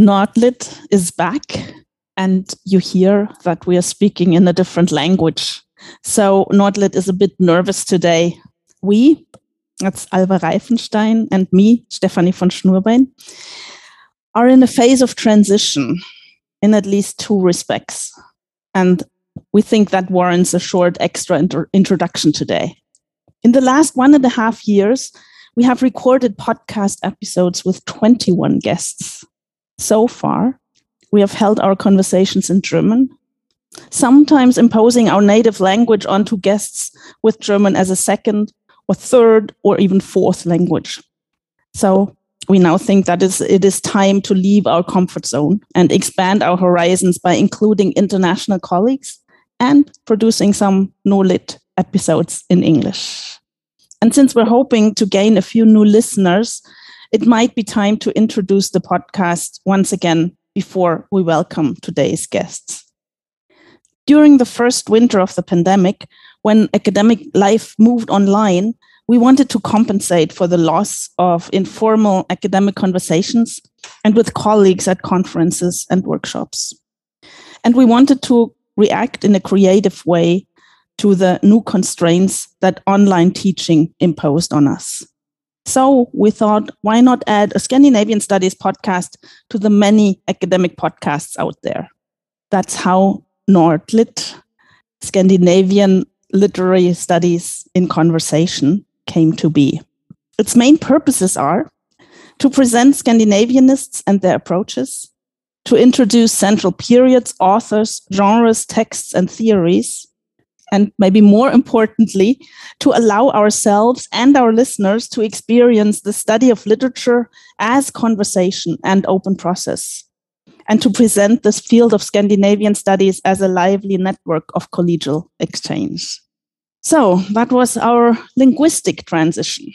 Nordlit is back, and you hear that we are speaking in a different language. So Nordlit is a bit nervous today. We, that's Alva Reifenstein and me, Stephanie von Schnurbein, are in a phase of transition in at least two respects. And we think that warrants a short extra inter- introduction today. In the last one and a half years, we have recorded podcast episodes with 21 guests. So far, we have held our conversations in German, sometimes imposing our native language onto guests with German as a second or third or even fourth language. So we now think that it is time to leave our comfort zone and expand our horizons by including international colleagues and producing some Nordlit episodes in English. And since we're hoping to gain a few new listeners, it might be time to introduce the podcast once again before we welcome today's guests. During the first winter of the pandemic, when academic life moved online, we wanted to compensate for the loss of informal academic conversations and with colleagues at conferences and workshops. And we wanted to react in a creative way to the new constraints that online teaching imposed on us. So we thought, why not add a Scandinavian Studies podcast to the many academic podcasts out there? That's how Nordlit, Scandinavian Literary Studies in Conversation, came to be. Its main purposes are to present Scandinavianists and their approaches, to introduce central periods, authors, genres, texts, and theories, and maybe more importantly, to allow ourselves and our listeners to experience the study of literature as conversation and open process, and to present this field of Scandinavian studies as a lively network of collegial exchange. So that was our linguistic transition.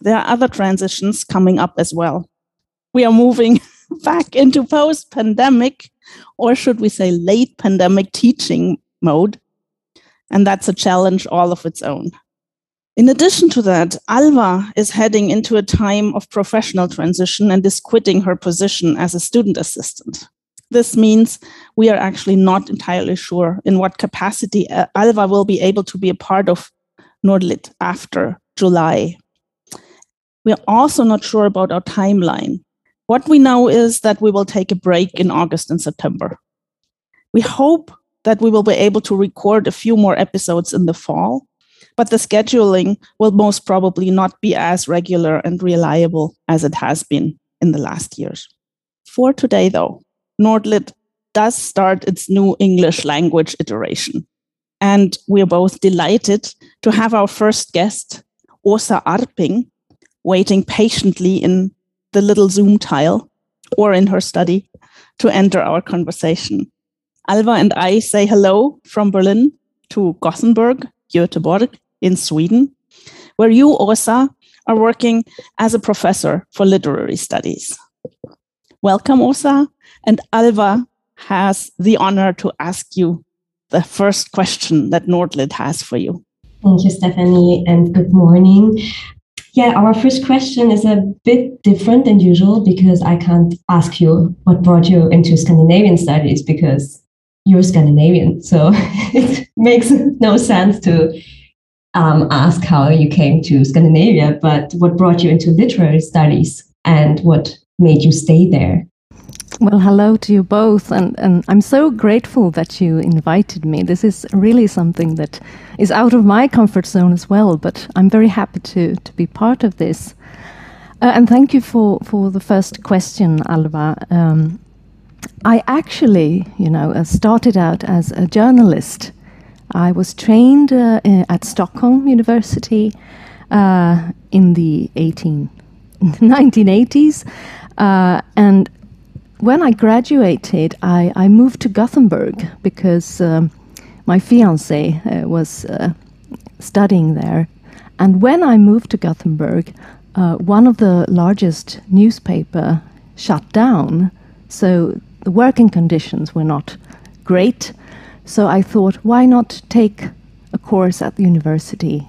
There are other transitions coming up as well. We are moving back into post pandemic, or should we say late pandemic teaching mode. And that's a challenge all of its own. In addition to that, Alva is heading into a time of professional transition and is quitting her position as a student assistant. This means we are actually not entirely sure in what capacity uh, Alva will be able to be a part of Nordlit after July. We are also not sure about our timeline. What we know is that we will take a break in August and September. We hope that we will be able to record a few more episodes in the fall, but the scheduling will most probably not be as regular and reliable as it has been in the last years. For today, though, Nordlit does start its new English language iteration. And we are both delighted to have our first guest, Åsa Arping, waiting patiently in the little Zoom tile or in her study to enter our conversation. Alva and I say hello from Berlin to Gothenburg, Göteborg in Sweden, where you, Åsa, are working as a professor for literary studies. Welcome, Åsa. And Alva has the honor to ask you the first question that Nordlit has for you. Thank you, Stephanie, and good morning. Yeah, our first question is a bit different than usual because I can't ask you what brought you into Scandinavian studies because you're Scandinavian. So it makes no sense to um, ask how you came to Scandinavia, but what brought you into literary studies and what made you stay there? Well, hello to you both, and, and I'm so grateful that you invited me. This is really something that is out of my comfort zone as well, but I'm very happy to, to be part of this. Uh, and thank you for, for the first question, Alva. Um, I actually, you know, uh, started out as a journalist. I was trained uh, at Stockholm University uh, in the 18, 1980s, uh, and when I graduated, I, I moved to Gothenburg because um, my fiance uh, was uh, studying there. And when I moved to Gothenburg, uh, one of the largest newspaper shut down, so the working conditions were not great. So I thought, why not take a course at the university?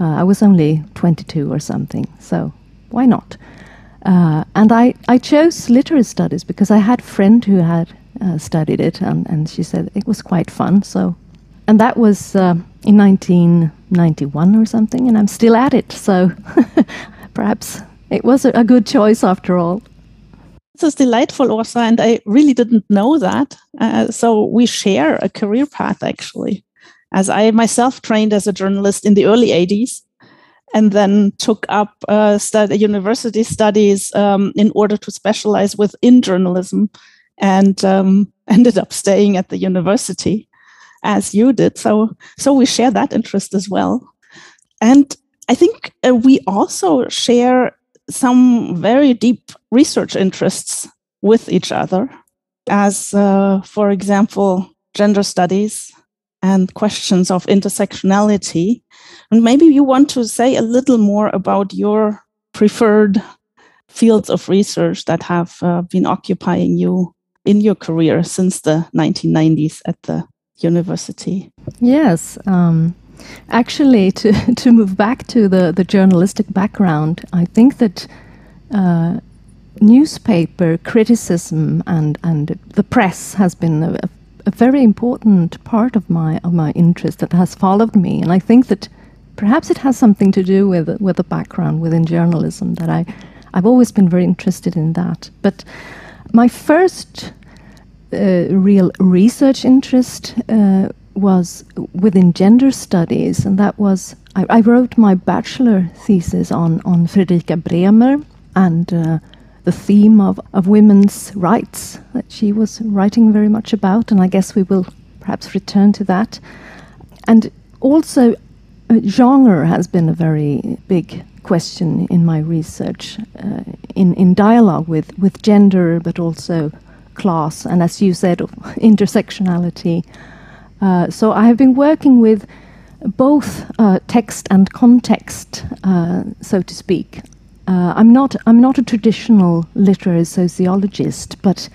Uh, I was only 22 or something, so why not? Uh, and I, I chose literary studies because I had a friend who had uh, studied it, and, and she said it was quite fun. So, and that was uh, in 1991 or something, and I'm still at it. So, perhaps it was a good choice after all. This is delightful, Åsa, and I really didn't know that. Uh, so we share a career path, actually. As I myself trained as a journalist in the early 80s, and then took up uh, study, university studies um, in order to specialize within journalism, and um, ended up staying at the university, as you did. So, so we share that interest as well, and I think uh, we also share some very deep research interests with each other, as, uh, for example, gender studies and questions of intersectionality. And maybe you want to say a little more about your preferred fields of research that have uh, been occupying you in your career since the 1990s at the university. Yes. Um, Actually, to, to move back to the, the journalistic background, I think that uh, newspaper criticism and, and the press has been a, a, very important part of my, of my interest that has followed me. And I think that perhaps it has something to do with, with the background within journalism that I, I've always been very interested in that. But my first uh, real research interest uh, was within gender studies, and that was I, I wrote my bachelor thesis on on Fredrika Bremer and uh, the theme of, of women's rights that she was writing very much about, and I guess we will perhaps return to that. And also, uh, genre has been a very big question in my research, uh, in in dialogue with with gender, but also class, and as you said, intersectionality. Uh, so I have been working with both uh, text and context, uh, so to speak. Uh, I'm not I'm not a traditional literary sociologist, but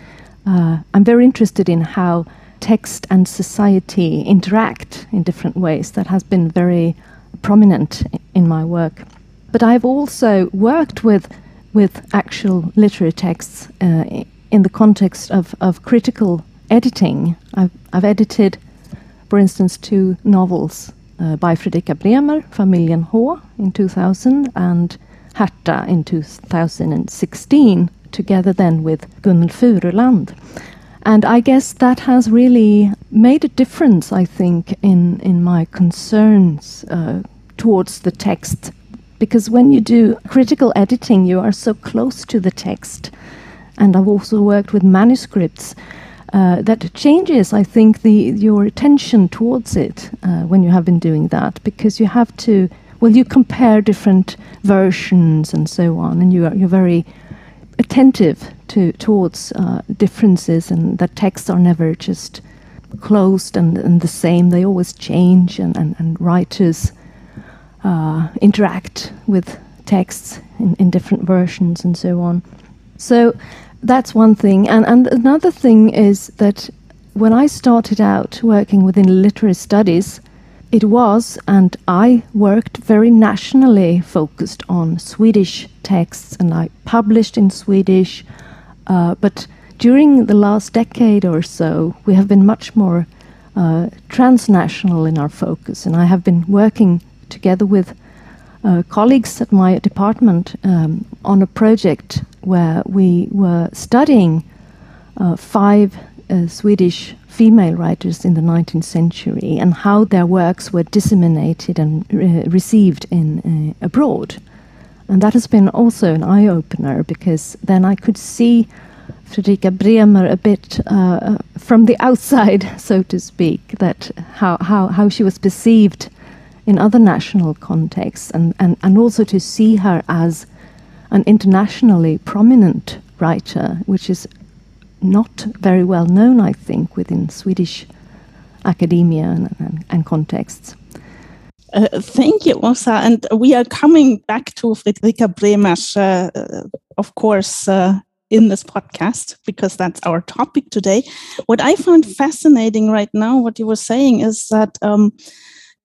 uh, I'm very interested in how text and society interact in different ways. That has been very prominent in my work. But I've also worked with with actual literary texts in the context of, of critical editing. I've, I've edited for instance, two novels uh, by Fredrika Bremer, Familjen H in 2000 and Hertha in 2016, together then with Gunnel Furuland. And I guess that has really made a difference, I think, in, in my concerns uh, towards the text. Because when you do critical editing, you are so close to the text. And I've also worked with manuscripts uh, that changes, I think, the your attention towards it uh, when you have been doing that, because you have to, well, you compare different versions and so on, and you are you're very attentive to towards uh, differences, and that texts are never just closed and, and the same; they always change, and and, and writers uh, interact with texts in, in different versions and so on. So that's one thing. And, and another thing is that when I started out working within literary studies, it was, and I worked very nationally focused on Swedish texts, and I published in Swedish. Uh, but during the last decade or so, we have been much more uh, transnational in our focus, and I have been working together with uh, colleagues at my department um, on a project where we were studying uh, five uh, Swedish female writers in the 19th century and how their works were disseminated and re received in uh, abroad. And that has been also an eye opener because then I could see Fredrika Bremer a bit uh, from the outside, so to speak, that how, how, how she was perceived in other national contexts, and, and, and also to see her as an internationally prominent writer, which is not very well known, I think, within Swedish academia and, and, and contexts. Uh, thank you, Åsa. And we are coming back to Fredrika Bremer, uh, of course, uh, in this podcast, because that's our topic today. What I found fascinating right now, what you were saying, is that um,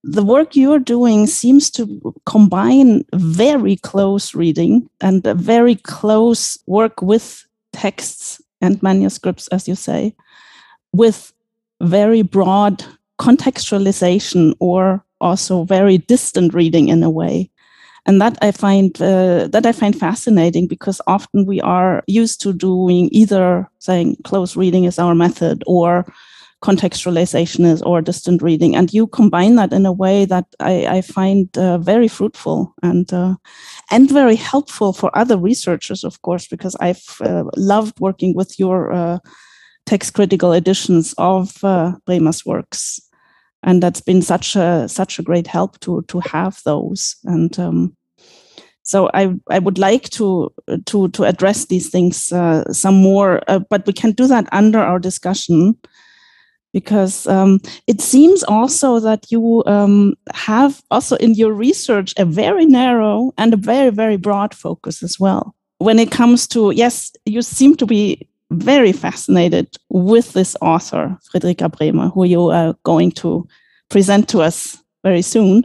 the work you're doing seems to combine very close reading and a very close work with texts and manuscripts, as you say, with very broad contextualization or also very distant reading in a way. And that I find uh, that I find fascinating because often we are used to doing either saying close reading is our method or contextualization is or distant reading, and you combine that in a way that I, I find uh, very fruitful and uh, and very helpful for other researchers, of course, because I've uh, loved working with your uh, text critical editions of uh, Bremer's works. And that's been such a such a great help to to have those. And um, so I, I would like to to to address these things uh, some more, uh, but we can do that under our discussion because um, it seems also that you um, have also in your research a very narrow and a very very broad focus as well. When it comes to yes, you seem to be very fascinated with this author, Fredrika Bremer, who you are going to present to us very soon.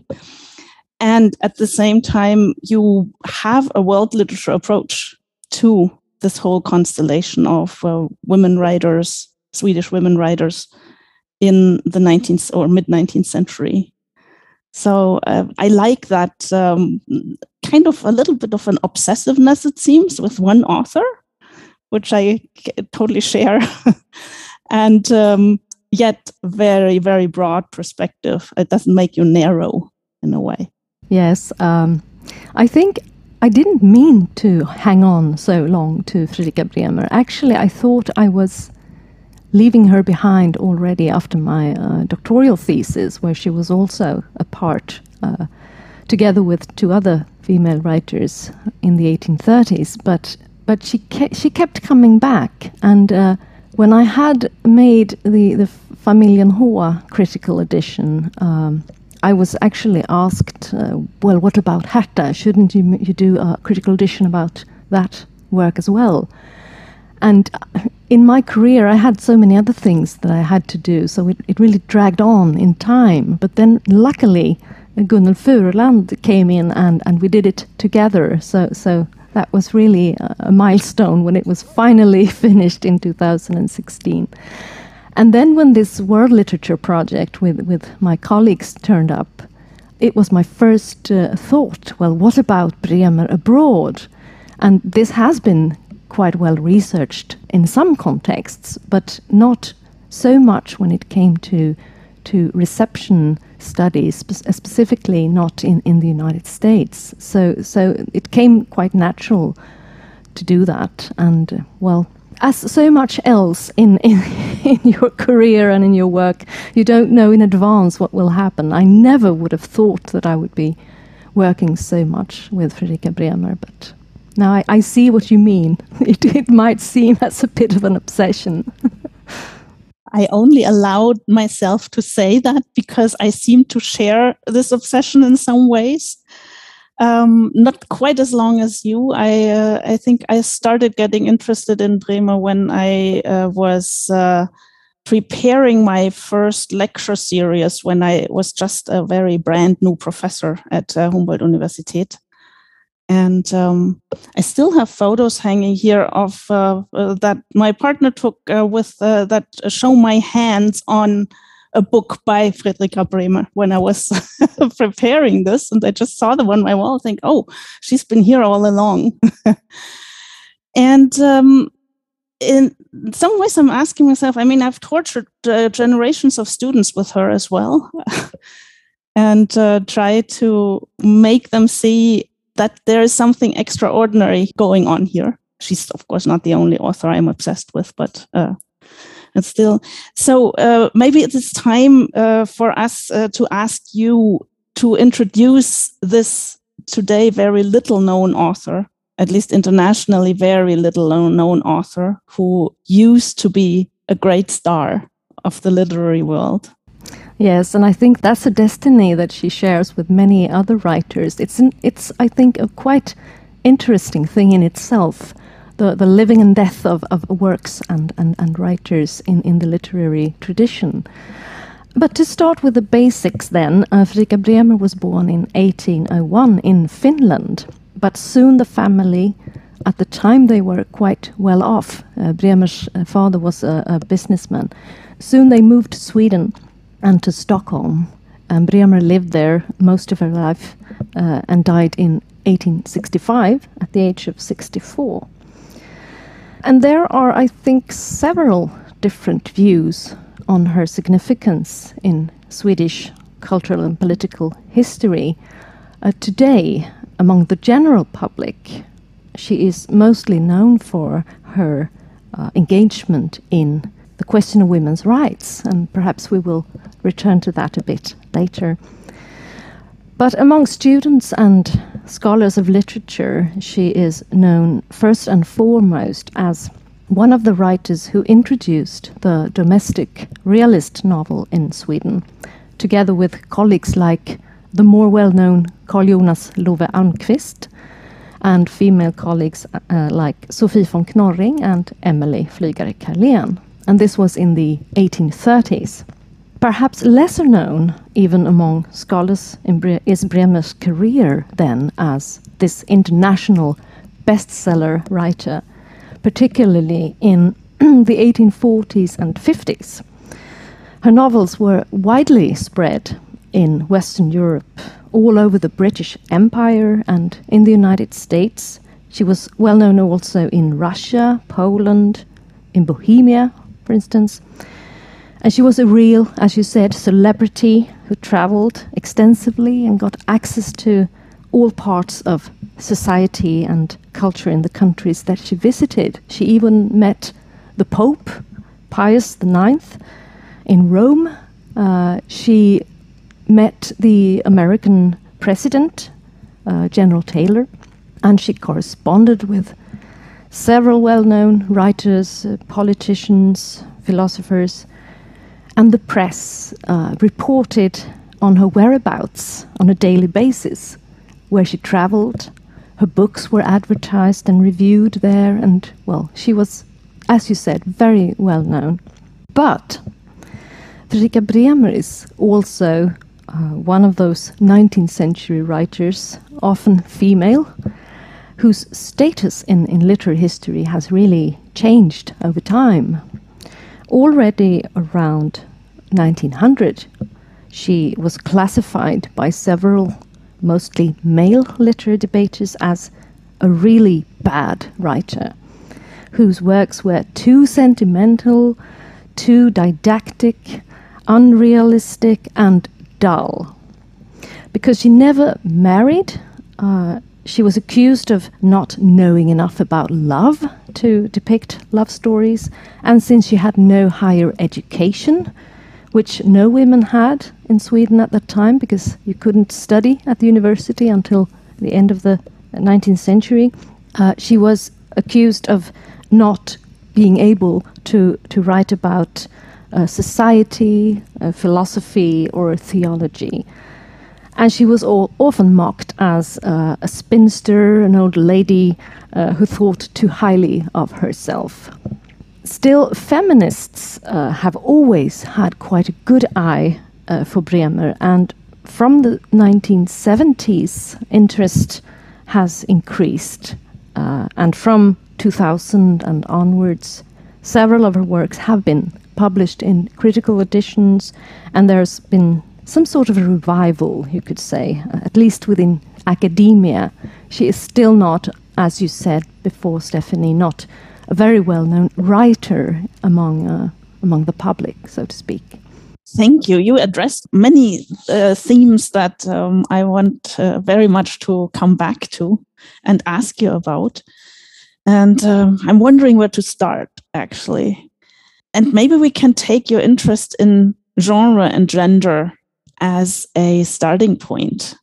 And at the same time, you have a world literature approach to this whole constellation of uh, women writers, Swedish women writers in the 19th or mid 19th century. So uh, I like that um, kind of a little bit of an obsessiveness, it seems, with one author which I totally share. and um, yet, very, very broad perspective. It doesn't make you narrow in a way. Yes. Um, I think I didn't mean to hang on so long to Fredrika Bremer. Actually, I thought I was leaving her behind already after my uh, doctoral thesis, where she was also a part, uh, together with two other female writers in the 1830s. But but she ke- she kept coming back. And uh, when I had made the the Hoa critical edition, um, I was actually asked, uh, well, what about Hertha? Shouldn't you you do a critical edition about that work as well? And uh, in my career, I had so many other things that I had to do, so it, it really dragged on in time. But then, luckily, Gunnel Furuland came in and, and we did it together. So, so that was really a milestone when it was finally finished in 2016. And then when this world literature project with, with my colleagues turned up, it was my first uh, thought well, what about Bremer abroad? And this has been quite well researched in some contexts, but not so much when it came to, to reception studies, spe- specifically not in, in the United States. So, so it came quite natural to do that. And, uh, well, as so much else in, in, in your career and in your work, you don't know in advance what will happen. I never would have thought that I would be working so much with Fredrika Bremer, but now I, I see what you mean. It, it might seem as a bit of an obsession. I only allowed myself to say that because I seem to share this obsession in some ways. Um, not quite as long as you. I uh, I think I started getting interested in Bremer when I uh, was uh, preparing my first lecture series when I was just a very brand new professor at uh, Humboldt Universität. And um, I still have photos hanging here of uh, uh, that my partner took uh, with uh, that show my hands on a book by Fredrika Bremer when I was preparing this. And I just saw them on my wall, think, oh, she's been here all along. and um, in some ways, I'm asking myself, I mean, I've tortured uh, generations of students with her as well. and try to make them see that there is something extraordinary going on here. She's, of course, not the only author I'm obsessed with, but uh, it's still. So uh, maybe it is time uh, for us uh, to ask you to introduce this today very little known author, at least internationally, very little known author who used to be a great star of the literary world. Yes, and I think that's a destiny that she shares with many other writers. It's an, it's I think a quite interesting thing in itself, the the living and death of, of works and, and, and writers in, in the literary tradition. But to start with the basics, then, uh, Fredrika Bremer was born in 1801 in Finland, but soon the family, at the time they were quite well off. Uh, Bremer's uh, father was a, a, businessman. Soon they moved to Sweden and to Stockholm. And Bremer lived there most of her life uh, and died in 1865 at the age of 64. And there are, I think, several different views on her significance in Swedish cultural and political history. Uh, today, among the general public, she is mostly known for her uh, engagement in the question of women's rights, and perhaps we will return to that a bit later. But among students and scholars of literature, she is known first and foremost as one of the writers who introduced the domestic realist novel in Sweden, together with colleagues like the more well known Carl Jonas Love Almqvist and female colleagues uh, like Sophie von Knorring and Emilie Flygare Carlén. And this was in the 1830s. Perhaps lesser known, even among scholars, is Bremer's career then as this international bestseller writer particularly in the 1840s and 50s. Her novels were widely spread in Western Europe, all over the British Empire and in the United States. She was well known also in Russia, Poland, in Bohemia, for instance. And she was a real, as you said, celebrity who traveled extensively and got access to all parts of society and culture in the countries that she visited. She even met the Pope, Pius IX, in Rome. Uh, she met the American president, uh, General Taylor, and she corresponded with several well known writers, uh, politicians, philosophers, and the press uh, reported on her whereabouts on a daily basis where she traveled. Her books were advertised and reviewed there, and well, she was, as you said, very well known. But Fredrika Bremer is also uh, one of those 19th century writers, often female, whose status in, in literary history has really changed over time. Already around 1900, she was classified by several mostly male literary debaters as a really bad writer whose works were too sentimental, too didactic, unrealistic, and dull. Because she never married, uh, she was accused of not knowing enough about love to depict love stories, and since she had no higher education, which no women had in Sweden at that time because you couldn't study at the university until the end of the 19th century. Uh, she was accused of not being able to, to write about uh, society, uh, philosophy, or theology. And she was all, often mocked as uh, a spinster, an old lady uh, who thought too highly of herself. Still, feminists uh, have always had quite a good eye uh, for Bremer, and from the 1970s, interest has increased. Uh, and from 2000 and onwards, several of her works have been published in critical editions, and there's been some sort of a revival, you could say, uh, at least within academia. She is still not, as you said before, Stephanie, not a very well-known writer among uh, among the public, so to speak. Thank you. You addressed many uh, themes that um, I want uh, very much to come back to and ask you about. And um, I'm wondering where to start, actually. And maybe we can take your interest in genre and gender as a starting point,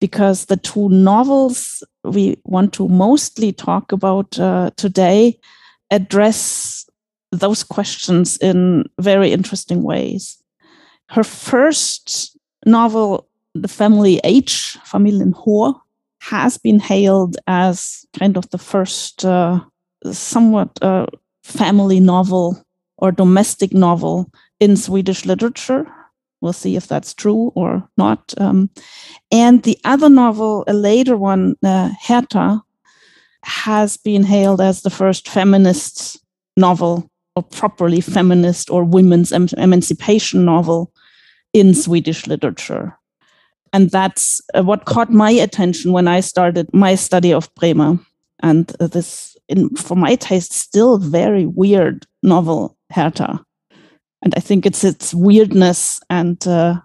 because the two novels we want to mostly talk about uh, today address those questions in very interesting ways. Her first novel, The Family H, Familjen H, has been hailed as kind of the first uh, somewhat uh, family novel or domestic novel in Swedish literature. We'll see if that's true or not. Um, and the other novel, a later one, uh, Hertha, has been hailed as the first feminist novel or properly feminist or women's em- emancipation novel in Swedish literature. And that's uh, what caught my attention when I started my study of Bremer. And uh, this, in, for my taste, still very weird novel, Hertha. And I think it's its weirdness and uh,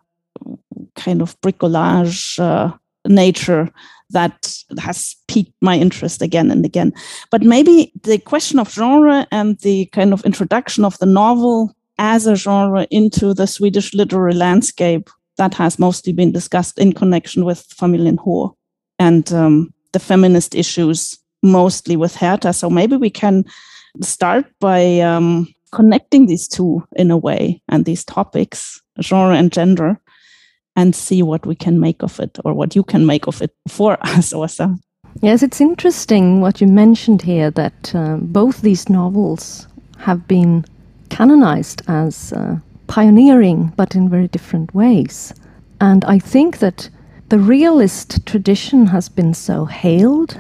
kind of bricolage uh, nature that has piqued my interest again and again. But maybe the question of genre and the kind of introduction of the novel as a genre into the Swedish literary landscape that has mostly been discussed in connection with Familjen H and um, the feminist issues mostly with Hertha. So maybe we can start by um, connecting these two in a way and these topics, genre and gender, and see what we can make of it or what you can make of it for us, Åsa. Yes, it's interesting what you mentioned here that uh, both these novels have been canonized as uh, pioneering, but in very different ways. And I think that the realist tradition has been so hailed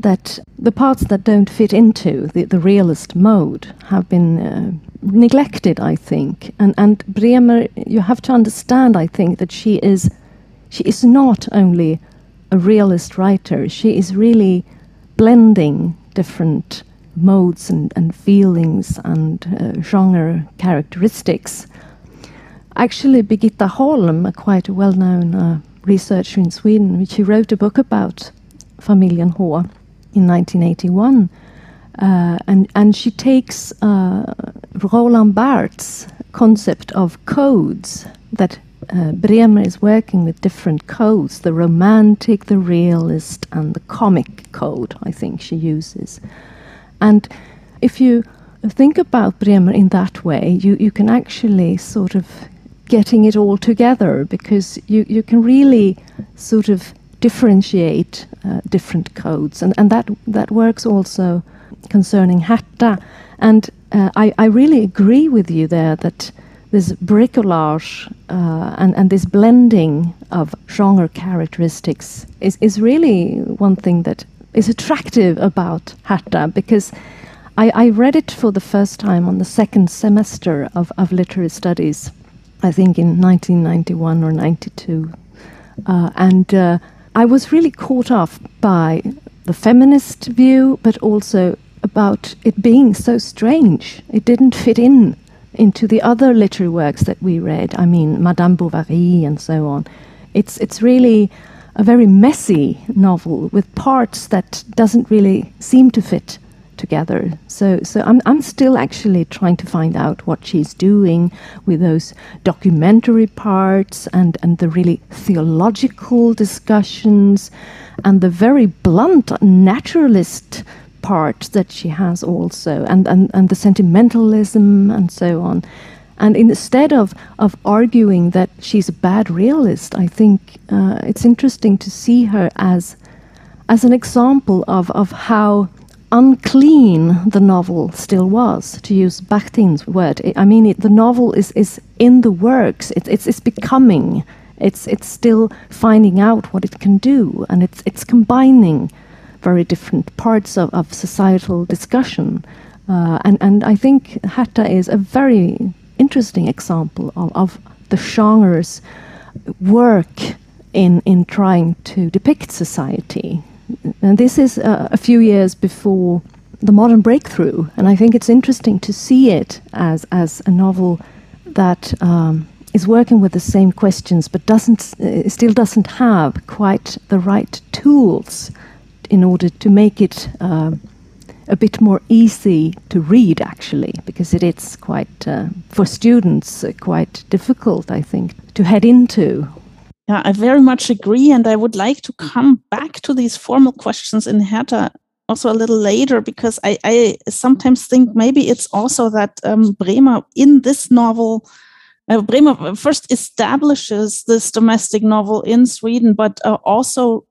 that the parts that don't fit into the, the realist mode have been uh, neglected, I think. And, and Bremer, you have to understand, I think, that she is, she is not only a realist writer, she is really blending different modes and, and feelings and uh, genre characteristics. Actually, Birgitta Holm, a quite well known uh, researcher in Sweden, which she wrote a book about Familjen H in 1981. Uh, and, and she takes uh, Roland Barthes' concept of codes that uh, Bremer is working with different codes the romantic, the realist, and the comic code, I think she uses. And if you think about Bremer in that way, you, you can actually sort of getting it all together because you, you can really sort of differentiate uh, different codes. And, and that, that works also concerning Hertha. And uh, I, I really agree with you there that this bricolage uh, and, and this blending of genre characteristics is, is really one thing that is attractive about Hertha because I, I read it for the first time on the second semester of, of literary studies, I think in 1991 or 92. Uh, and uh, I was really caught off by the feminist view, but also about it being so strange. It didn't fit in into the other literary works that we read. I mean, Madame Bovary and so on. It's it's really a very messy novel with parts that doesn't really seem to fit together. So, so I'm, I'm still actually trying to find out what she's doing with those documentary parts and, and the really theological discussions and the very blunt naturalist part that she has also and, and, and the sentimentalism and so on. And instead of, of arguing that she's a bad realist, I think uh, it's interesting to see her as, as an example of, of how unclean the novel still was, to use Bakhtin's word. I mean, it, the novel is, is in the works, it, it's, it's becoming, it's, it's still finding out what it can do, and it's, it's combining very different parts of, of societal discussion. Uh, and, and I think Hertha is a very interesting example of, of the genre's work in, in trying to depict society and this is uh, a few years before the modern breakthrough, and I think it's interesting to see it as as a novel that um, is working with the same questions, but doesn't uh, still doesn't have quite the right tools in order to make it uh, a bit more easy to read, actually, because it is quite uh, for students uh, quite difficult, I think, to head into yeah, I very much agree. And I would like to come back to these formal questions in Hertha also a little later because I, I sometimes think maybe it's also that um, Bremer in this novel, uh, Bremer first establishes this domestic novel in Sweden, but uh, also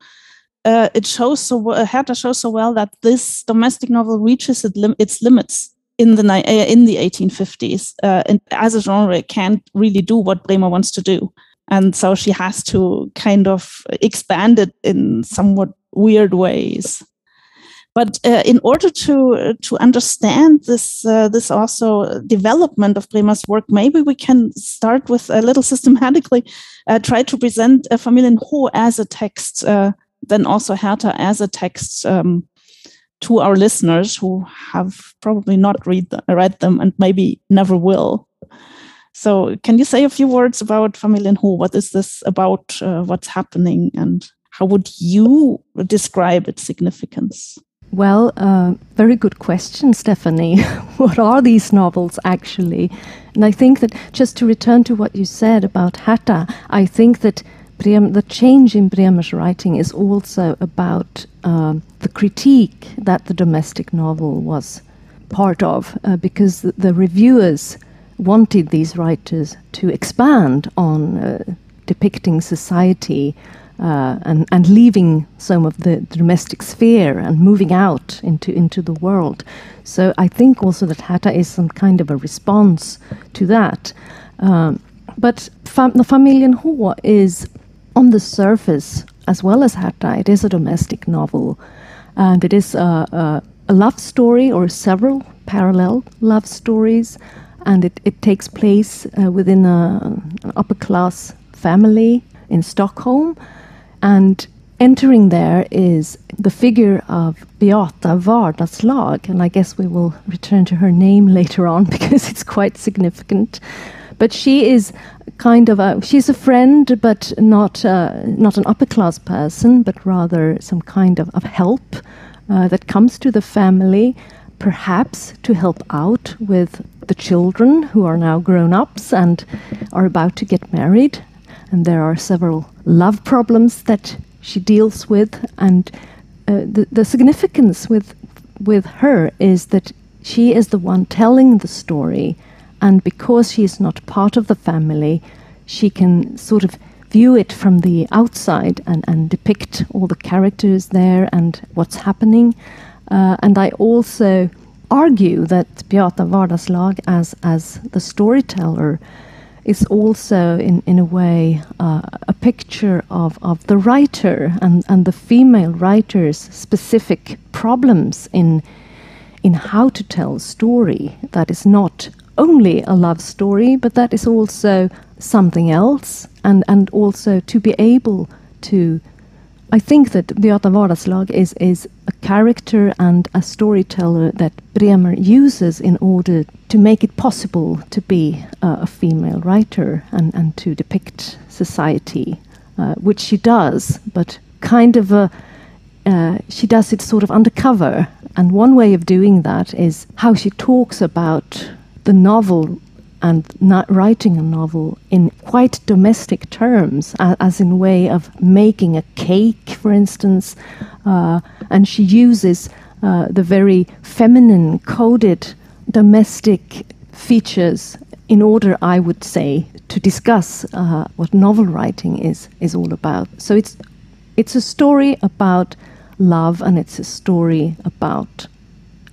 uh, it shows so uh, Hertha shows so well that this domestic novel reaches it lim its limits in the uh, in the 1850s. Uh, and as a genre, it can't really do what Bremer wants to do, and so she has to kind of expand it in somewhat weird ways. But uh, in order to to understand this uh, this also development of Bremer's work, maybe we can start with a little systematically uh, try to present a Familjen H as a text, uh, then also Hertha as a text um, to our listeners who have probably not read read them and maybe never will. So, can you say a few words about Familjen H? What is this about? Uh, what's happening, and how would you describe its significance? Well, uh, very good question, Stephanie. what are these novels actually? And I think that just to return to what you said about Hertha, I think that the change in Bremer's writing is also about uh, the critique that the domestic novel was part of, uh, because the, the, reviewers wanted these writers to expand on uh, depicting society uh, and, and leaving some of the, domestic sphere and moving out into, into the world. So I think also that Hertha is some kind of a response to that. Um, but fam- the Familjen H is on the surface, as well as Hertha, it is a domestic novel. And it is a, a, a love story or several parallel love stories. And it, it takes place uh, within a, an upper class family in Stockholm. And entering there is the figure of Beata Vardagslag, and I guess we will return to her name later on because it's quite significant. But she is kind of a she's a friend, but not uh, not an upper class person, but rather some kind of, of help uh, that comes to the family, perhaps to help out with the children who are now grown ups and are about to get married and there are several love problems that she deals with. And uh, the, the significance with, with her is that she is the one telling the story, and because she is not part of the family, she can sort of view it from the outside and, and depict all the characters there and what's happening. Uh, and I also argue that Beata Vardagslag, as, as the storyteller, is also, in, in a way, uh, a picture of, of the writer and, and the female writer's specific problems in, in how to tell a story that is not only a love story, but that is also something else, and, and also to be able to I think that Beata Vardagslag is, is a character and a storyteller that Bremer uses in order to make it possible to be uh, a female writer and, and to depict society, uh, which she does, but kind of a, uh, she does it sort of undercover. And one way of doing that is how she talks about the novel and not writing a novel in quite domestic terms, as in way of making a cake, for instance. Uh, and she uses uh, the very feminine, coded domestic features in order, I would say, to discuss uh, what novel writing is is all about. So it's it's a story about love, and it's a story about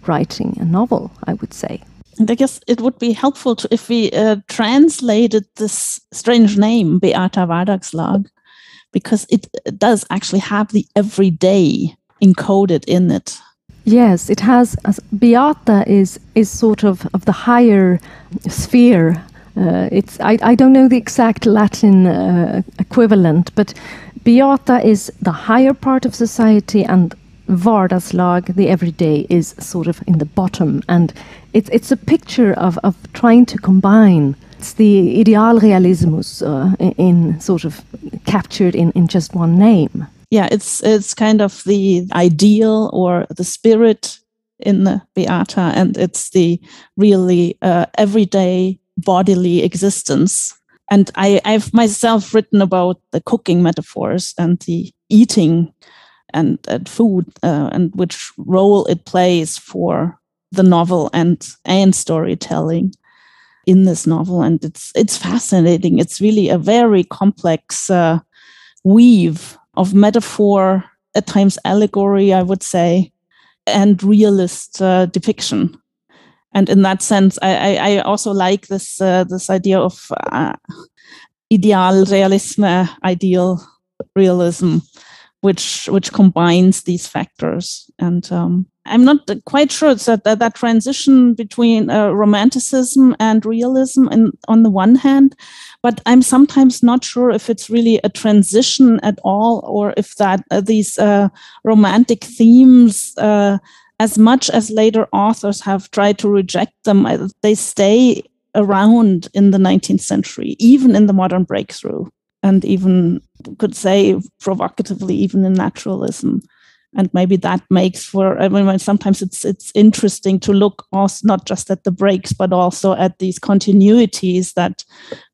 writing a novel. I would say. And I guess it would be helpful to, if we uh, translated this strange name, Beata Vardagslag, because it does actually have the everyday encoded in it. Yes, it has. Beata is is sort of of the higher sphere. Uh, it's I, I don't know the exact Latin uh, equivalent, but Beata is the higher part of society, and Vardagslag, the everyday, is sort of in the bottom. And it's, it's a picture of, of trying to combine. It's the idealrealismus uh, in, in sort of captured in, in just one name. Yeah, it's it's kind of the ideal or the spirit in the Beata, and it's the really uh, everyday bodily existence. And I, I've myself written about the cooking metaphors and the eating and, and food uh, and which role it plays for the novel and and storytelling in this novel and it's it's fascinating. It's really a very complex uh, weave of metaphor at times allegory i would say and realist uh, depiction. And in that sense, I, I, I also like this uh, this idea of uh, ideal realism, ideal realism, which which combines these factors. And um, I'm not quite sure that that, transition between uh, romanticism and realism, in, on the one hand, but I'm sometimes not sure if it's really a transition at all, or if that uh, these uh, romantic themes uh, as much as later authors have tried to reject them, they stay around in the 19th century, even in the modern breakthrough, and even could say provocatively, even in naturalism and maybe that makes for I mean sometimes it's it's interesting to look also not just at the breaks but also at these continuities that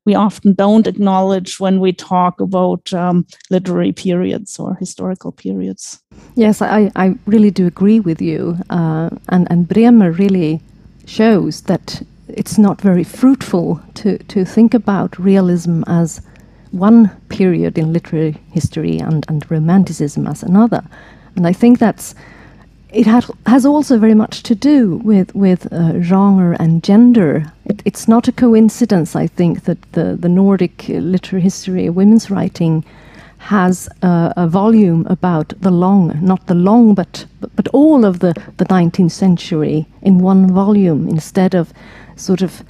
we often don't acknowledge when we talk about um, literary periods or historical periods. Yes, I, I really do agree with you, uh, and and Bremer really shows that it's not very fruitful to to think about realism as one period in literary history and, and romanticism as another and I think that's it has, has also very much to do with with uh, genre and gender. It, it's not a coincidence, I think, that the the Nordic literary history, of women's writing, has uh, a volume about the long, not the long, but, but but all of the the 19th century in one volume instead of sort of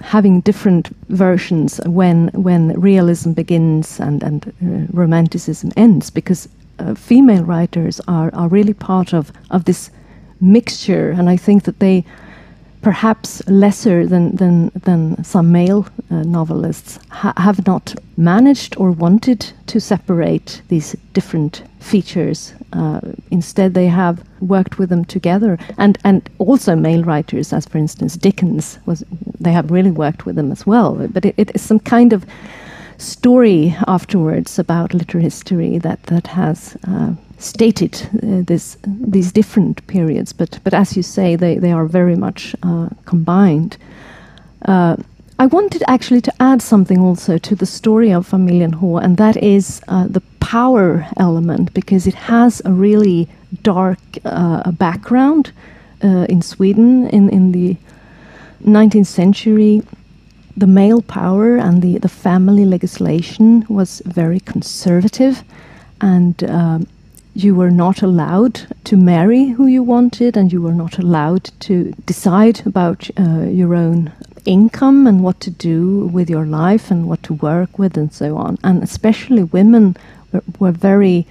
having different versions when when realism begins and and uh, romanticism ends because uh, female writers are, are really part of, of this mixture, and I think that they perhaps lesser than than, than some male uh, novelists ha have not managed or wanted to separate these different features. Uh, instead, they have worked with them together, and and also male writers, as for instance Dickens was. They have really worked with them as well. But it, it is some kind of story afterwards about literary history that that has uh, stated uh, this these different periods, but but as you say, they they are very much uh, combined. Uh, I wanted actually to add something also to the story of Familjen H, and that is uh, the power element, because it has a really dark uh, background in Sweden in in the 19th century the male power and the, the family legislation was very conservative, and um, you were not allowed to marry who you wanted, and you were not allowed to decide about uh, your own income and what to do with your life and what to work with, and so on. And especially women were, were very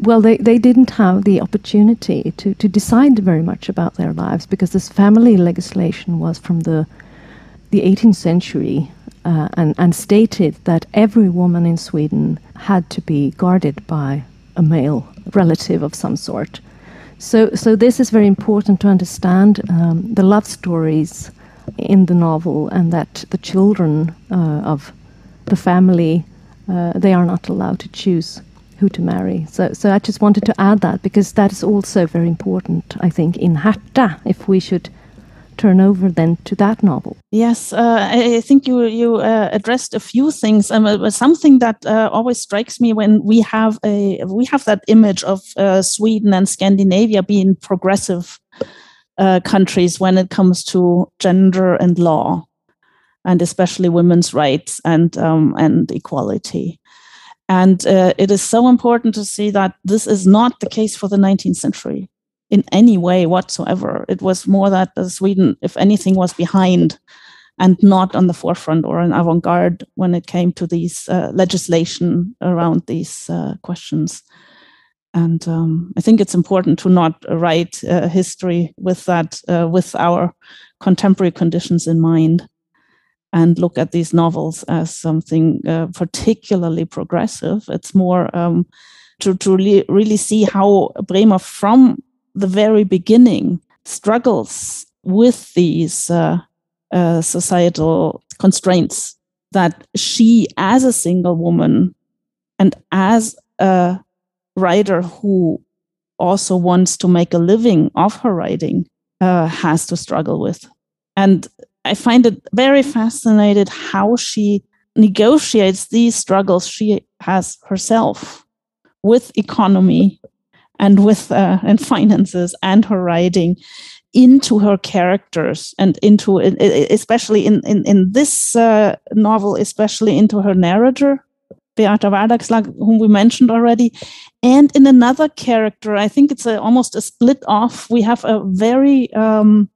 well, they, they didn't have the opportunity to, to decide very much about their lives because this family legislation was from the the 18th century uh, and, and stated that every woman in Sweden had to be guarded by a male relative of some sort. So, so this is very important to understand um, the love stories in the novel, and that the children uh, of the family uh, they are not allowed to choose who to marry. So, so I just wanted to add that because that is also very important, I think, in Hertha, if we should turn over then to that novel. Yes, uh, I think you you uh, addressed a few things. Um, something that uh, always strikes me when we have a we have that image of uh, Sweden and Scandinavia being progressive uh, countries when it comes to gender and law, and especially women's rights and um, and equality. And uh, it is so important to see that this is not the case for the 19th century in any way whatsoever. It was more that Sweden, if anything, was behind and not on the forefront or an avant garde when it came to these uh, legislation around these uh, questions. And um, I think it's important to not write uh, history with that, uh, with our contemporary conditions in mind, and look at these novels as something uh, particularly progressive. It's more um, to, to really, really see how Bremer, from the very beginning struggles with these uh, uh, societal constraints that she, as a single woman and as a writer who also wants to make a living of her writing, uh, has to struggle with. And I find it very fascinated how she negotiates these struggles she has herself with economy and with uh, and finances and her writing into her characters and into especially in in, in this uh, novel especially into her narrator Beata Vardagslag, whom we mentioned already. And in another character, I think it's a, almost a split off. We have a very um,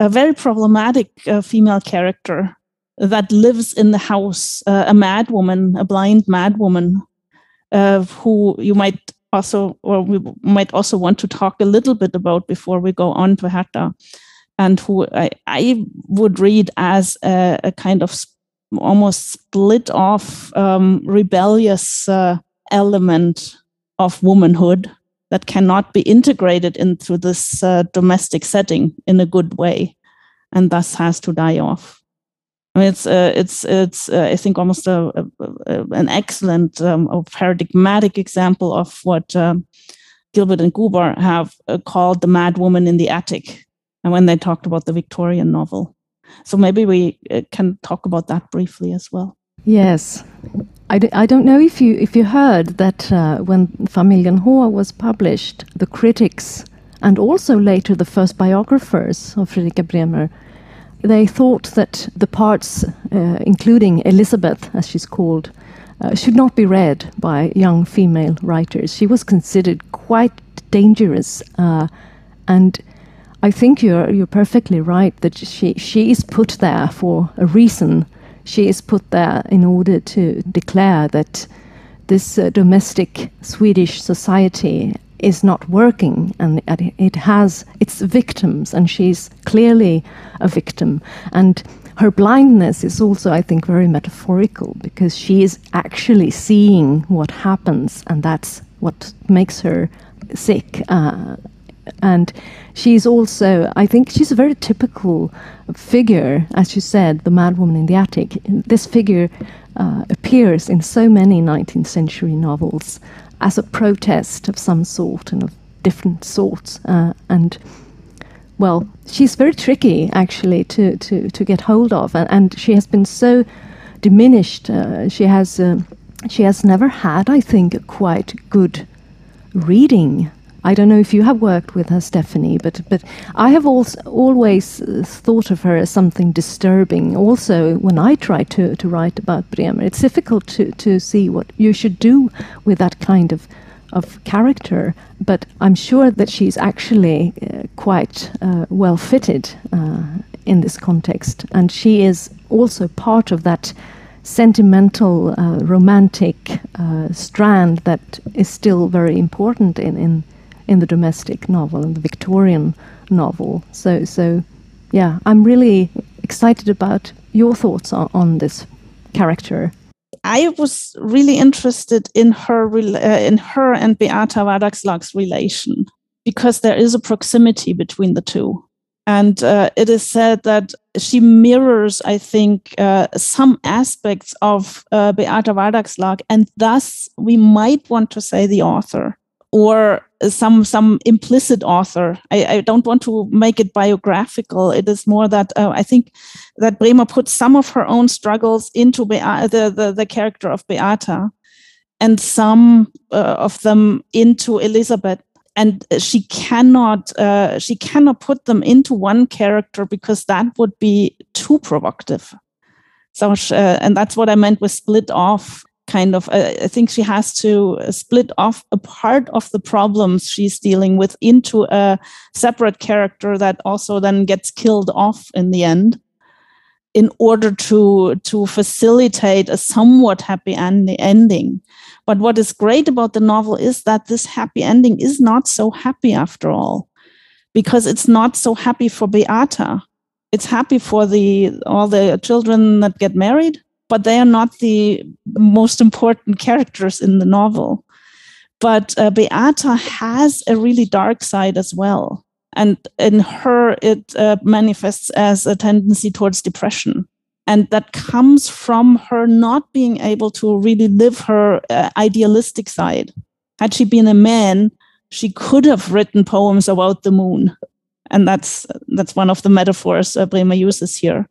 a very problematic uh, female character that lives in the house, uh, a madwoman, a blind madwoman, uh, who you might also, or we might also want to talk a little bit about before we go on to Hertha, and who I, I would read as a, a kind of almost split off um, rebellious uh, element of womanhood that cannot be integrated into this uh, domestic setting in a good way and thus has to die off I mean, it's uh, it's it's uh, I think almost a, a, a an excellent um, a paradigmatic example of what um, Gilbert and Gubar have uh, called the mad woman in the attic, and when they talked about the Victorian novel. So maybe we uh, can talk about that briefly as well. Yes. I d- I don't know if you if you heard that uh, when Familjen H was published, the critics and also later the first biographers of Fredrika Bremer, they thought that the parts, uh, including Elizabeth, as she's called, uh, should not be read by young female writers. She was considered quite dangerous, uh, and I think you're you're perfectly right that she she is put there for a reason. She is put there in order to declare that this uh, domestic Swedish society is not working and it has its victims and she's clearly a victim. And her blindness is also i think very metaphorical because she is actually seeing what happens and that's what makes her sick uh, and she's also i think she's a very typical figure as you said the madwoman in the attic. This figure uh, appears in so many 19th century novels as a protest of some sort and of different sorts uh, and well she's very tricky actually to, to, to get hold of and, and she has been so diminished uh, she has uh, she has never had i think a quite good reading I don't know if you have worked with her, Stephanie, but but I have also always uh, thought of her as something disturbing. Also, when I try to, to write about Bremer, it's difficult to, to see what you should do with that kind of of character. But I'm sure that she's actually uh, quite uh, well fitted uh, in this context, and she is also part of that sentimental, uh, romantic uh, strand that is still very important in in in the domestic novel and the Victorian novel. So, so yeah, I'm really excited about your thoughts on, on this character. I was really interested in her uh, in her and Beata Vardagslag's relation because there is a proximity between the two. And uh, it is said that she mirrors, I think, uh, some aspects of uh, Beata Wardagslag, and thus we might want to say the author or some some implicit author. I, I, don't want to make it biographical. It is more that uh, I think that Bremer put some of her own struggles into Be- the, the, the character of Beata, and some uh, of them into Elizabeth. And she cannot uh, she cannot put them into one character because that would be too provocative. So, uh, and that's what I meant with split off kind of uh, i think she has to split off a part of the problems she's dealing with into a separate character that also then gets killed off in the end in order to to facilitate a somewhat happy ending. But what is great about the novel is that this happy ending is not so happy after all because it's not so happy for beata. It's happy for the all the children that get married but they are not the most important characters in the novel. But uh, Beata has a really dark side as well. And in her, it uh, manifests as a tendency towards depression. And that comes from her not being able to really live her uh, idealistic side. Had she been a man, she could have written poems about the moon. And that's, that's one of the metaphors uh, Bremer uses here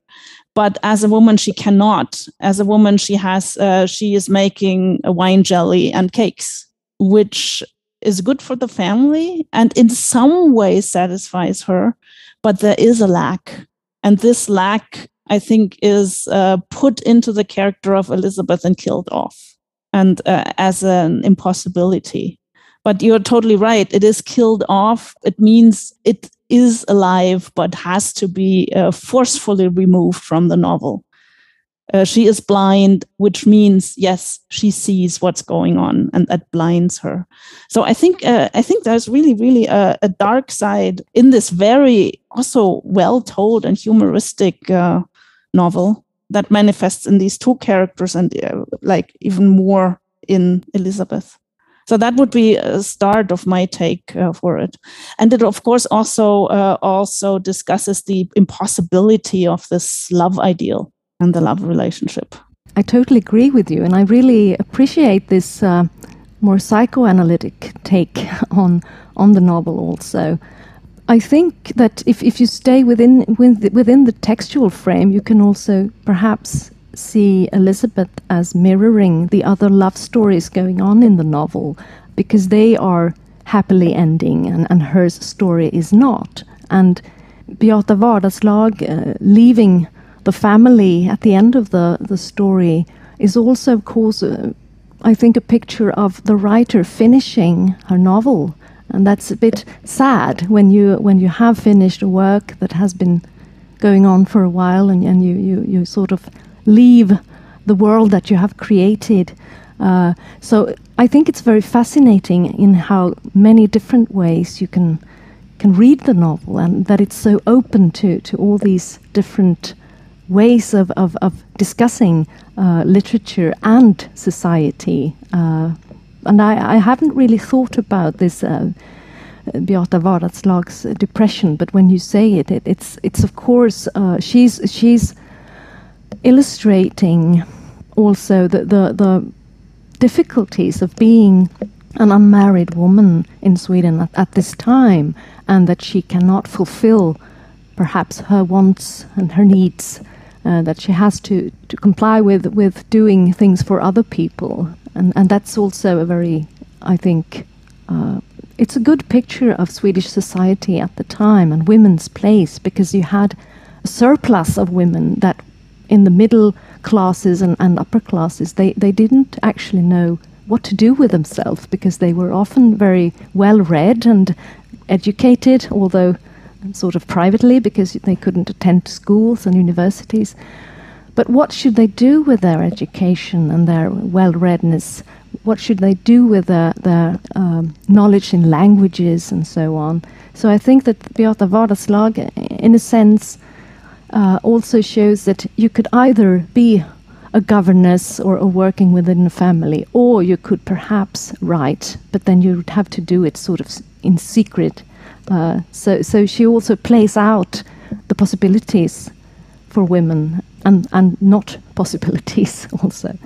but as a woman she cannot as a woman she has uh, she is making a wine jelly and cakes which is good for the family and in some way satisfies her, but there is a lack. And this lack, I think, is uh, put into the character of Elizabeth and killed off and uh, as an impossibility. But you're totally right. It is killed off. It means it is alive, but has to be uh, forcefully removed from the novel. Uh, she is blind, which means yes, she sees what's going on, and that blinds her. So I think uh, I think there's really, really a, a, dark side in this very also well told and humoristic uh, novel that manifests in these two characters, and uh, like even more in Elizabeth. So that would be a start of my take uh, for it, and it of course also uh, also discusses the impossibility of this love ideal and the love relationship. I totally agree with you, and I really appreciate this uh, more psychoanalytic take on on the novel. Also, I think that if, if you stay within within the textual frame, you can also perhaps see Elizabeth as mirroring the other love stories going on in the novel, because they are happily ending, and, and her story is not. And Beata Vardagslag uh, leaving the family at the end of the, the story is also, of course, uh, I think, a picture of the writer finishing her novel. And that's a bit sad when you when you have finished a work that has been going on for a while and, and you, you, you sort of leave the world that you have created. Uh, so I think it's very fascinating in how many different ways you can can read the novel and that it's so open to, to all these different ways of, of, of discussing uh, literature and society. Uh, and I, I, haven't really thought about this uh, Beata depression, but when you say it, it it's it's of course uh, she's she's illustrating also the, the the difficulties of being an unmarried woman in Sweden at, at this time, and that she cannot fulfill perhaps her wants and her needs uh, that she has to, to comply with with doing things for other people, and and that's also a very, I think, uh, it's a good picture of Swedish society at the time and women's place because you had a surplus of women that in the middle classes and, and upper classes they, they didn't actually know what to do with themselves because they were often very well read and educated, although sort of privately because they couldn't attend schools and universities. But what should they do with their education and their well readness? What should they do with their, their um, knowledge in languages and so on? So I think that Beata Vardagslag, in a sense, uh, also shows that you could either be a governess or, or working within a family, or you could perhaps write, but then you would have to do it sort of in secret uh, so, so she also plays out the possibilities for women and, and not possibilities also.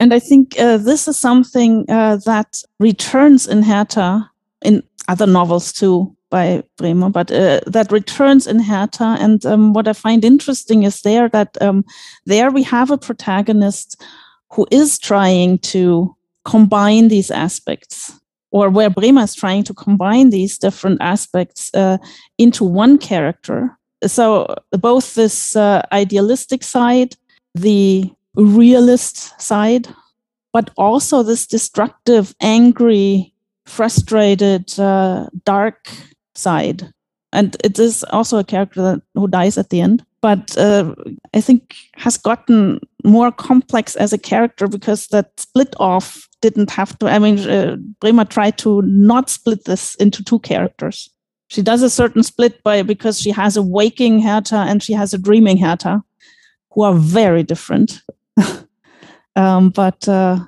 And I think uh, this is something uh, that returns in Hertha, in other novels too by Bremer, but uh, that returns in Hertha. And um, what I find interesting is there that um, there we have a protagonist who is trying to combine these aspects or where Bremer is trying to combine these different aspects uh, into one character. So both this uh, idealistic side, the realist side, but also this destructive, angry, frustrated, uh, dark side. And it is also a character who dies at the end, but uh, I think has gotten more complex as a character because that split off didn't have to. I mean, uh, Bremer tried to not split this into two characters. She does a certain split by because she has a waking Hertha and she has a dreaming Hertha, who are very different. um, but uh,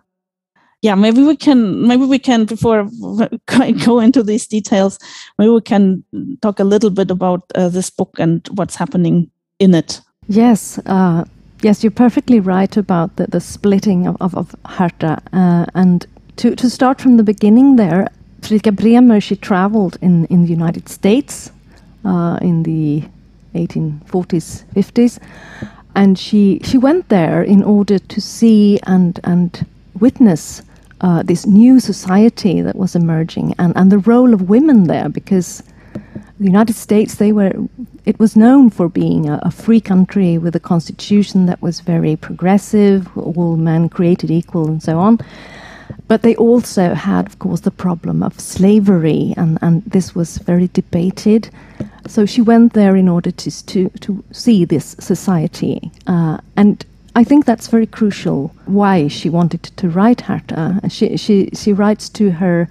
yeah, maybe we can maybe we can before I go into these details, maybe we can talk a little bit about uh, this book and what's happening in it. Yes, uh, Yes, you're perfectly right about the, the splitting of, of, of. Uh, and to, to start from the beginning there, Fredrika Bremer, she traveled in, in the United States uh, in the 1840s, 50s. And she, she went there in order to see and, and witness uh, this new society that was emerging and, and the role of women there because the United States they were it was known for being a, a, free country with a constitution that was very progressive all men created equal and so on. But they also had of course the problem of slavery and, and this was very debated. So she went there in order to to, to see this society uh, and I think that's very crucial. Why she wanted to write Hertha. She she she writes to her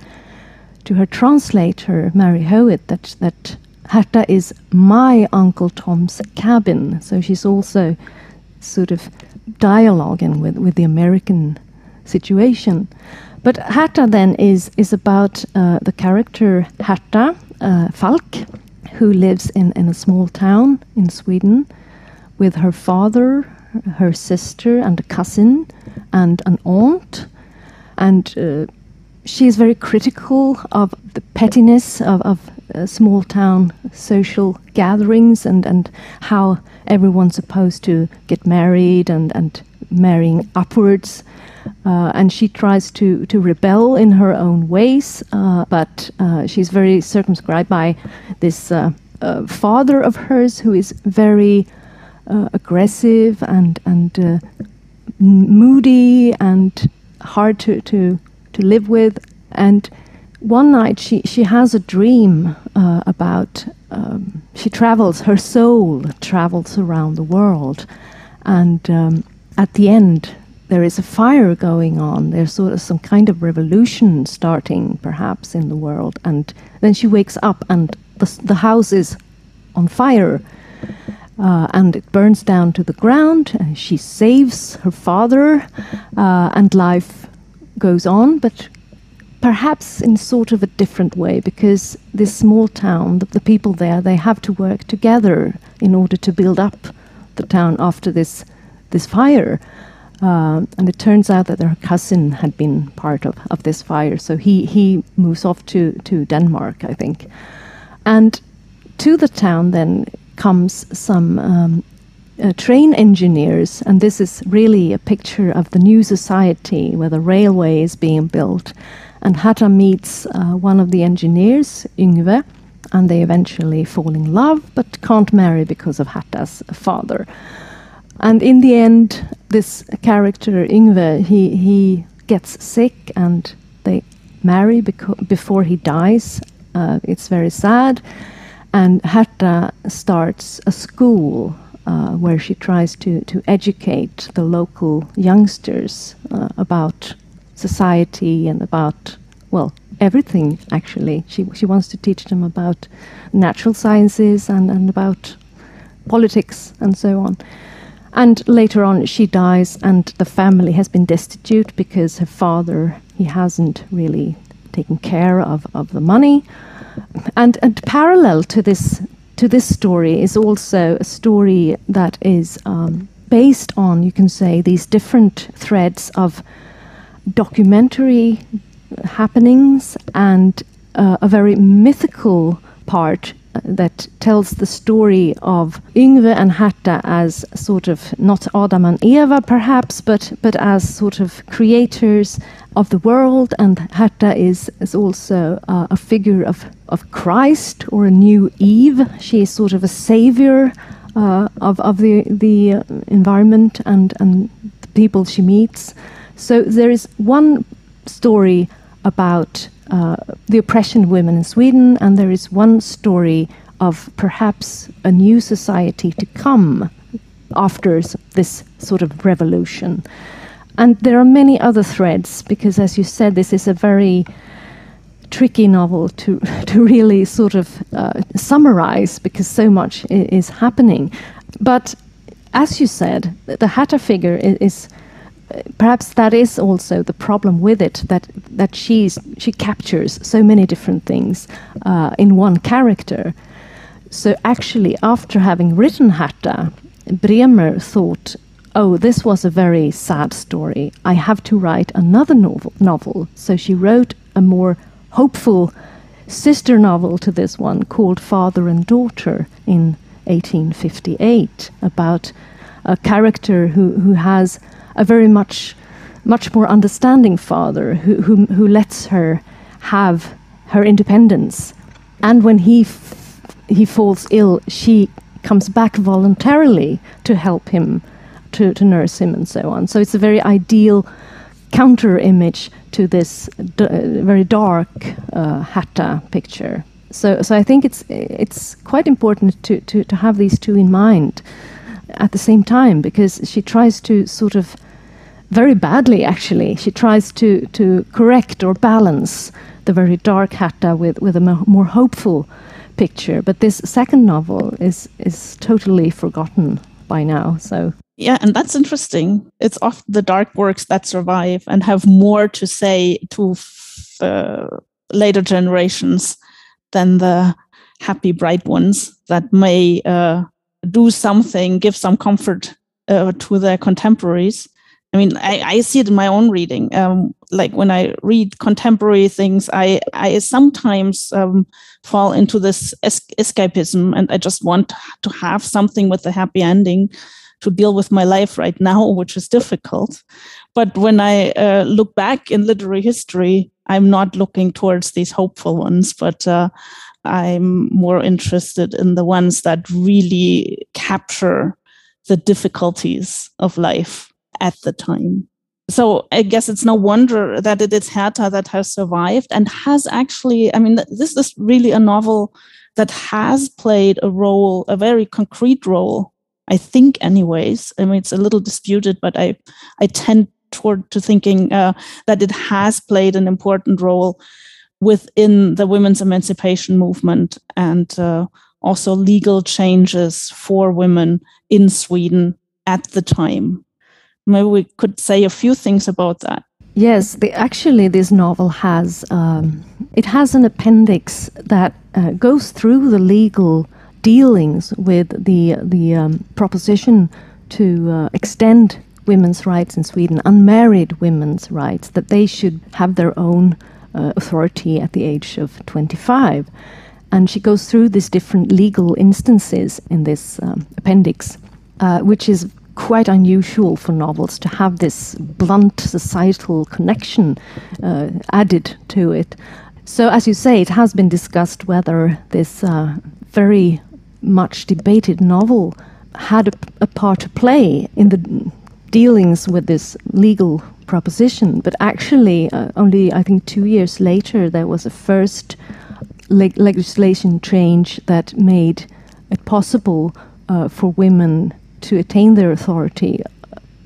to her translator Mary Howitt that that Hertha is my Uncle Tom's cabin. So she's also sort of dialoguing with with the American situation. But Hertha then is is about uh, the character Hertha uh, Falk, who lives in in a small town in Sweden with her father, her sister and a cousin and an aunt. And uh, she is very critical of the pettiness of, of uh, small town social gatherings and, and how everyone's supposed to get married and, and marrying upwards. Uh, and she tries to, to rebel in her own ways, uh, but uh, she's very circumscribed by this uh, father of hers who is very uh, aggressive and and uh, moody and hard to, to to live with. And one night she she has a dream uh, about um, she travels her soul travels around the world, and um, at the end there is a fire going on. There's sort of some kind of revolution starting, perhaps, in the world. And then she wakes up, and the, the house is on fire uh, and it burns down to the ground. And she saves her father, uh, and life goes on, but perhaps in sort of a different way because this small town, the, the, people there, they have to work together in order to build up the town after this this fire. Uh, and it turns out that her cousin had been part of, of this fire, so he, he moves off to, to Denmark, I think. And to the town then comes some um, uh, train engineers, and this is really a picture of the new society where the railway is being built. And Hertha meets uh, one of the engineers, Yngve, and they eventually fall in love but can't marry because of Hertha's father. And in the end, this character, Yngve, he, he gets sick and they marry beco- before he dies. Uh, it's very sad. And Hertha starts a school uh, where she tries to, to educate the local youngsters uh, about society and about, well, everything actually. She, she wants to teach them about natural sciences and, and about politics and so on. And later on, she dies, and the family has been destitute because her father he hasn't really taken care of, of the money. And, and parallel to this to this story is also a story that is um, based on, you can say, these different threads of documentary happenings and uh, a very mythical part that tells the story of Yngve and Hertha as sort of not Adam and Eva, perhaps, but but as sort of creators of the world. And Hertha is is also uh, a figure of of Christ or a new Eve. She is sort of a savior uh, of of the the environment and and the people she meets. So there is one story about uh, the oppression of women in Sweden, and there is one story of perhaps a new society to come after this sort of revolution. And there are many other threads because, as you said, this is a very tricky novel to to really sort of uh, summarize because so much is happening. But as you said, the Hertha figure is, is perhaps that is also the problem with it that that she's she captures so many different things uh, in one character. So actually, after having written Hertha, Bremer thought, "Oh, this was a very sad story. I have to write another novel." Novel. So she wrote a more hopeful sister novel to this one called Father and Daughter in 1858 about a character who, who has a very much much more understanding father who, who, who lets her have her independence. And when he, he falls ill, she comes back voluntarily to help him, to, to nurse him, and so on. So it's a very ideal counter image to this d- very dark uh, Hertha picture. So, so I think it's it's quite important to, to, to have these two in mind at the same time because she tries to sort of very badly actually she tries to to correct or balance the very dark Hertha with with a more hopeful picture. But this second novel is is totally forgotten by now so. Yeah and that's interesting. It's often the dark works that survive and have more to say to uh, later generations than the happy bright ones that may uh, do something, give some comfort uh, to their contemporaries. I mean, I, I see it in my own reading. Um, like when I read contemporary things, I, I sometimes um, fall into this es- escapism and I just want to have something with a happy ending to deal with my life right now, which is difficult. But when I uh, look back in literary history, I'm not looking towards these hopeful ones, but uh, I'm more interested in the ones that really capture the difficulties of life at the time. So I guess it's no wonder that it is Hertha that has survived and has actually, I mean, this is really a novel that has played a role, a very concrete role, I think, anyways. I mean, it's a little disputed, but I, I tend toward to thinking uh, that it has played an important role within the women's emancipation movement and uh, also legal changes for women in Sweden at the time. Maybe we could say a few things about that. Yes, the, actually, this novel has um, it has an appendix that uh, goes through the legal dealings with the the um, proposition to uh, extend women's rights in Sweden, unmarried women's rights, that they should have their own uh, authority at the age of 25. And she goes through these different legal instances in this um, appendix, uh, which is quite unusual for novels to have this blunt societal connection uh, added to it. So, as you say, it has been discussed whether this uh, very much debated novel had a, a, part to play in the dealings with this legal proposition. But actually, uh, only I think two years later, there was a first leg legislation change that made it possible uh, for women to attain their authority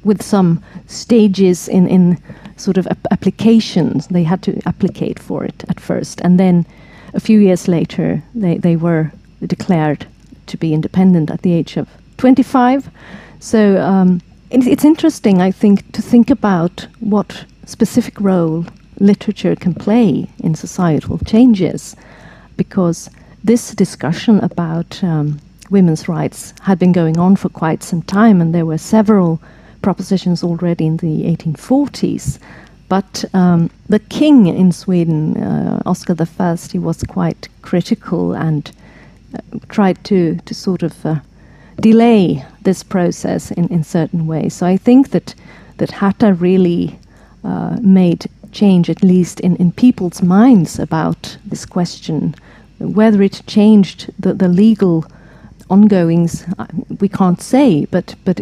with some stages in, in sort of ap applications. They had to applicate for it at first. And then a few years later, they, they were declared to be independent at the age of 25. So um, it's interesting, I think, to think about what specific role literature can play in societal changes, because this discussion about um, women's rights had been going on for quite some time, and there were several propositions already in the 1840s. But um, the king in Sweden, uh, Oscar I, he was quite critical and uh, tried to, to sort of uh, delay this process in, in certain ways. So I think that that Hertha really uh, made change, at least in, in people's minds, about this question. Whether it changed the, the legal ongoings, uh, we can't say, but, but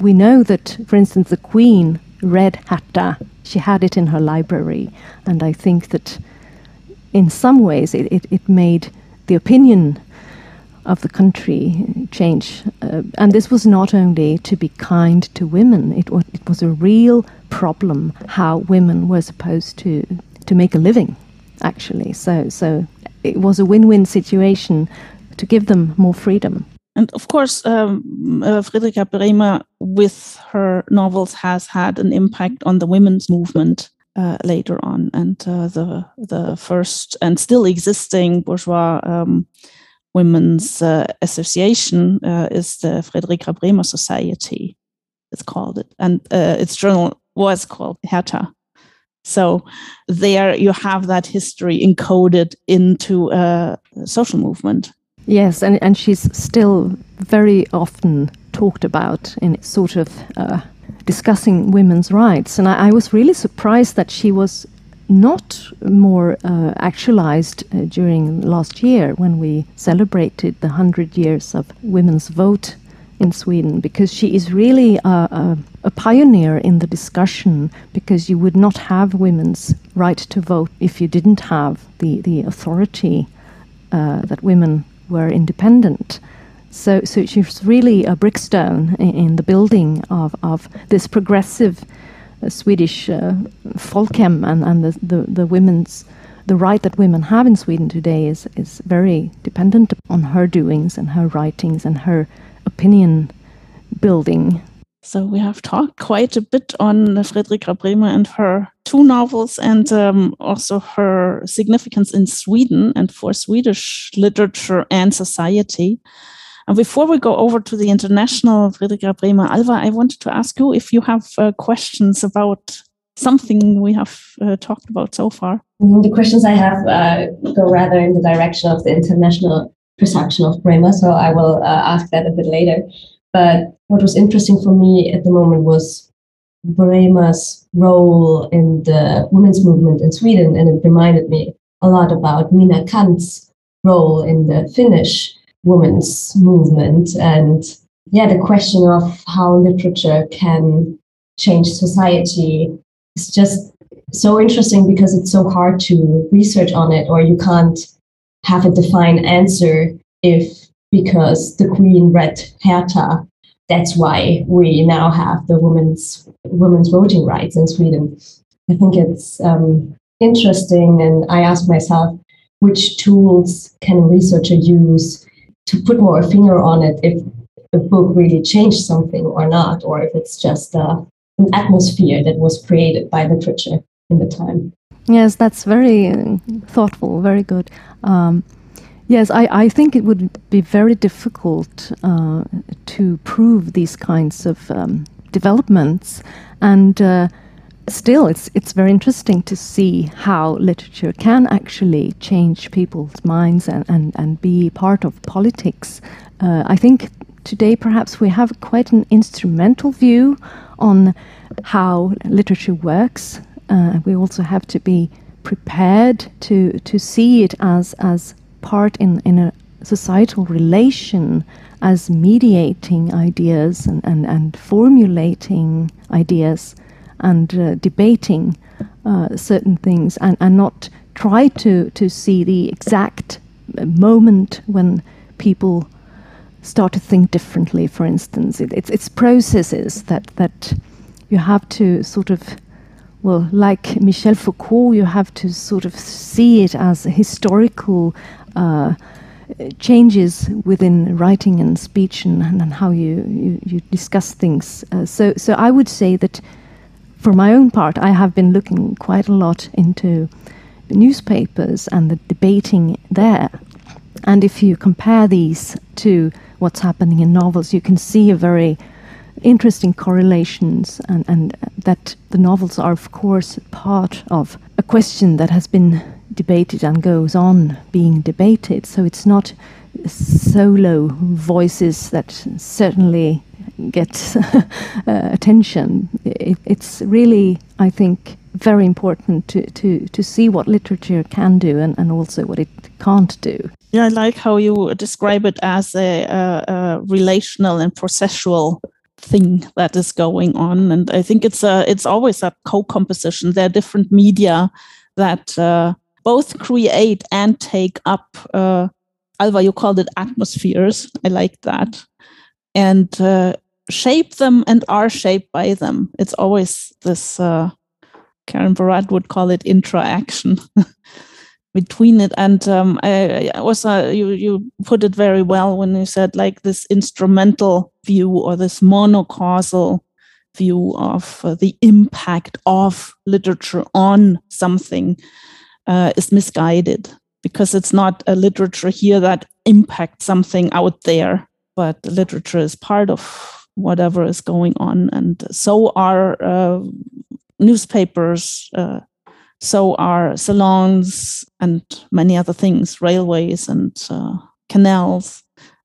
we know that, for instance, the Queen read Hertha. She had it in her library, and I think that in some ways it, it, it made the opinion of the country change. Uh, and this was not only to be kind to women, it, was, it was a real problem how women were supposed to, to make a living, actually. So, so it was a win win situation to give them more freedom. And of course, um, uh, Bremer, with her novels, has had an impact on the women's movement uh, later on. And uh, the the first and still existing bourgeois um, women's uh, association uh, is the Fredrika Bremer Society. It's called it, and uh, its journal was called Hertha. So there you have that history encoded into a social movement. Yes, and, and she's still very often talked about in sort of uh, discussing women's rights. And I, I, was really surprised that she was not more uh, actualized uh, during last year when we celebrated the 100 years of women's vote in Sweden because she is really a, a, a, pioneer in the discussion because you would not have women's right to vote if you didn't have the, the authority uh, that women were independent. So, so she's really a brickstone in, in the building of, of this progressive Swedish uh, folkhem and, and the, the, the women's the right that women have in Sweden today is, is very dependent on her doings and her writings and her opinion building. So we have talked quite a bit on Fredrika Bremer and her two novels and um, also her significance in Sweden and for Swedish literature and society. And before we go over to the international Fredrika Bremer Alva, I wanted to ask you if you have uh, questions about something we have uh, talked about so far. Mm-hmm. The questions I have uh, go rather in the direction of the international perception of Bremer, so I will uh, ask that a bit later. But what was interesting for me at the moment was Bremer's role in the women's movement in Sweden, and it reminded me a lot about Minna Canth's role in the Finnish women's movement. And yeah, the question of how literature can change society is just so interesting because it's so hard to research on it, or you can't have a defined answer if because the queen read Hertha, that's why we now have the women's women's voting rights in Sweden. I think it's um, interesting, and I ask myself, which tools can a researcher use to put more a finger on it if a book really changed something or not, or if it's just uh, an atmosphere that was created by literature in the time. Yes, that's very uh, thoughtful, very good. Um, yes, I, I think it would be very difficult uh, to prove these kinds of um, developments, and uh, still, it's it's very interesting to see how literature can actually change people's minds and and, and be part of politics. Uh, I think today perhaps we have quite an instrumental view on how literature works uh, we also have to be prepared to to see it as as part in in a societal relation as mediating ideas and, and, and formulating ideas and uh, debating uh, certain things and, and not try to, to see the exact moment when people start to think differently, for instance. It, it's, it's processes that, that you have to sort of well, like Michel Foucault, you have to sort of see it as historical uh, changes within writing and speech and, and how you, you, you, discuss things. Uh, so, so I would say that for my own part, I have been looking quite a lot into the newspapers and the debating there. And if you compare these to what's happening in novels, you can see a very interesting correlations, and, and that the novels are, of course, part of a question that has been debated and goes on being debated. So it's not solo voices that certainly get uh, attention. It, it's really, I think, very important to, to, to see what literature can do and, and also what it can't do. Yeah, I like how you describe it as a, a, a relational and processual thing that is going on and i think it's a it's always a co-composition there are different media that uh, both create and take up uh, alva you called it atmospheres i like that and uh, shape them and are shaped by them. It's always this uh, Karen Barad would call it interaction between it. And um, I, I uh, you you put it very well when you said like this instrumental view or this monocausal view of uh, the impact of literature on something uh, is misguided because it's not a literature here that impacts something out there but literature is part of whatever is going on and so are uh, newspapers uh, so are salons and many other things, railways and uh, canals.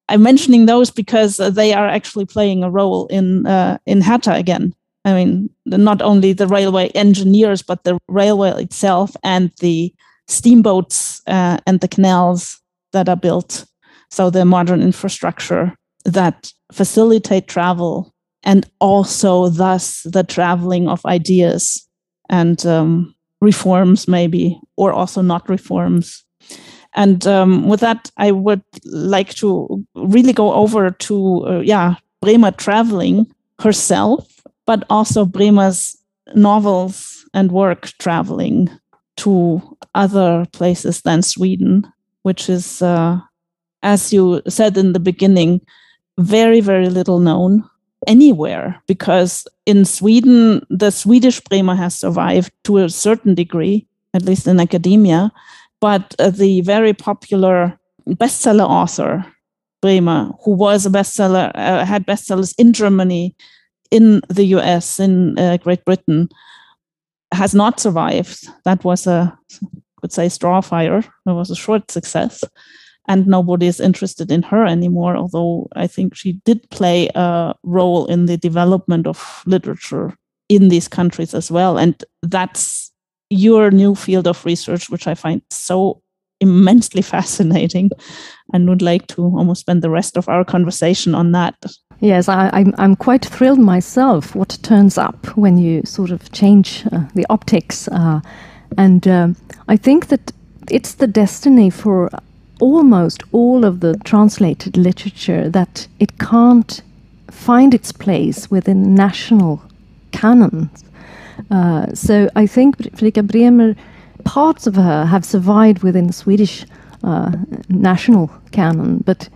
I'm mentioning those because they are actually playing a role in uh, in Hertha again. I mean, not only the railway engineers, but the railway itself and the steamboats uh, and the canals that are built. So the modern infrastructure that facilitate travel and also thus the traveling of ideas and um, reforms maybe or also not reforms. And um, with that i would like to really go over to uh, yeah bremer traveling herself but also bremer's novels and work traveling to other places than sweden which is uh, as you said in the beginning very very little known anywhere because in Sweden, the Swedish Bremer has survived to a certain degree, at least in academia. But uh, the very popular bestseller author, Bremer, who was a bestseller, uh, had bestsellers in Germany, in the US, in uh, Great Britain, has not survived. That was a, could say, straw fire. It was a short success and nobody is interested in her anymore although i think she did play a role in the development of literature in these countries as well and that's your new field of research which i find so immensely fascinating and would like to almost spend the rest of our conversation on that Yes, I, am I'm, I'm quite thrilled myself what turns up when you sort of change uh, the optics. Uh, and um, I think that it's the destiny for almost all of the translated literature that it can't find its place within national canons. Uh, so I think Fredrika Bremer, parts of her have survived within Swedish uh, national canon, but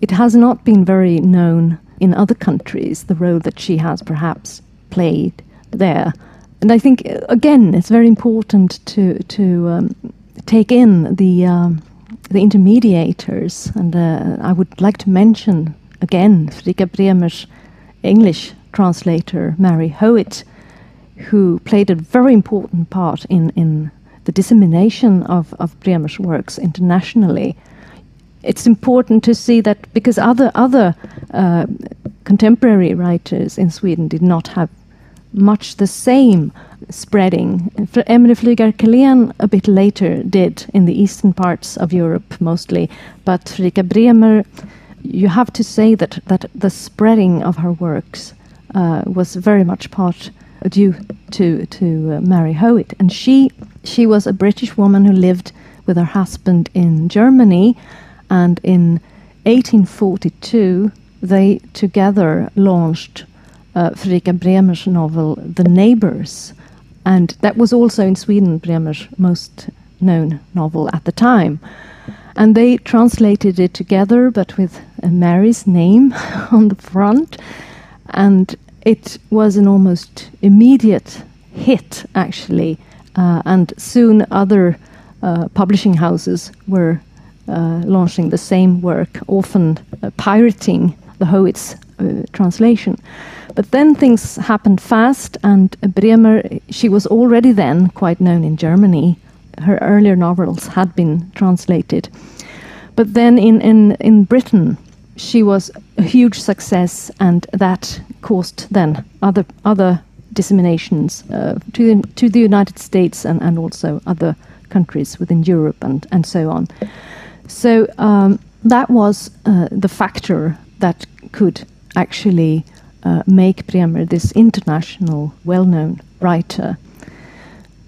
it has not been very known in other countries, the role that she has perhaps played there. And I think, again, it's very important to, to um, take in the. Um, the intermediators, and uh, I would like to mention again Fredrika Bremer's English translator, Mary Howitt, who played a very important part in, in the dissemination of, of Bremer's works internationally. It's important to see that because other other uh, contemporary writers in Sweden did not have much the same spreading. Emilie Flygare a bit later did in the eastern parts of Europe mostly, but Fredrika Bremer, you have to say that, that the spreading of her works uh, was very much part due to to uh, Mary Howitt, and she she was a British woman who lived with her husband in Germany, and in 1842 they together launched uh, Fredrika Bremer's novel The Neighbors, and that was also in Sweden Bremer's most known novel at the time. And they translated it together, but with Mary's name on the front. And it was an almost immediate hit, actually. Uh, and soon other uh, publishing houses were uh, launching the same work, often uh, pirating the Howitt's uh, translation. But then things happened fast, and Bremer, she was already then quite known in Germany. Her earlier novels had been translated. But then in, in, in Britain, she was a huge success, and that caused then other, other disseminations uh, to, the, to the United States and, and also other countries within Europe and, and so on. So um, that was uh, the factor that could actually uh, make Bremer this international, well known writer.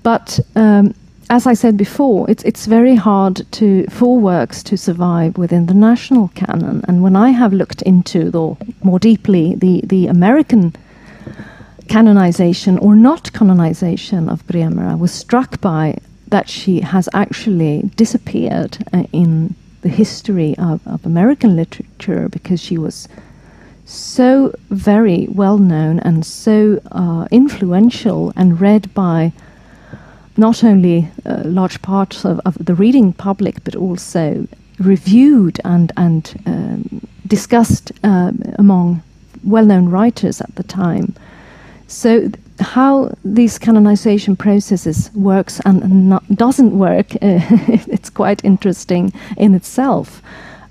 But um, as I said before, it's, it's very hard to, for works to survive within the national canon. And when I have looked into the, more deeply the, the American canonization or not canonization of Bremer, I was struck by that she has actually disappeared uh, in the history of, of American literature because she was so very well known and so uh, influential and read by not only uh, large parts of, of, the reading public but also reviewed and and um, discussed um, among well-known writers at the time. So how these canonization processes works and not, doesn't work, uh, it's quite interesting in itself.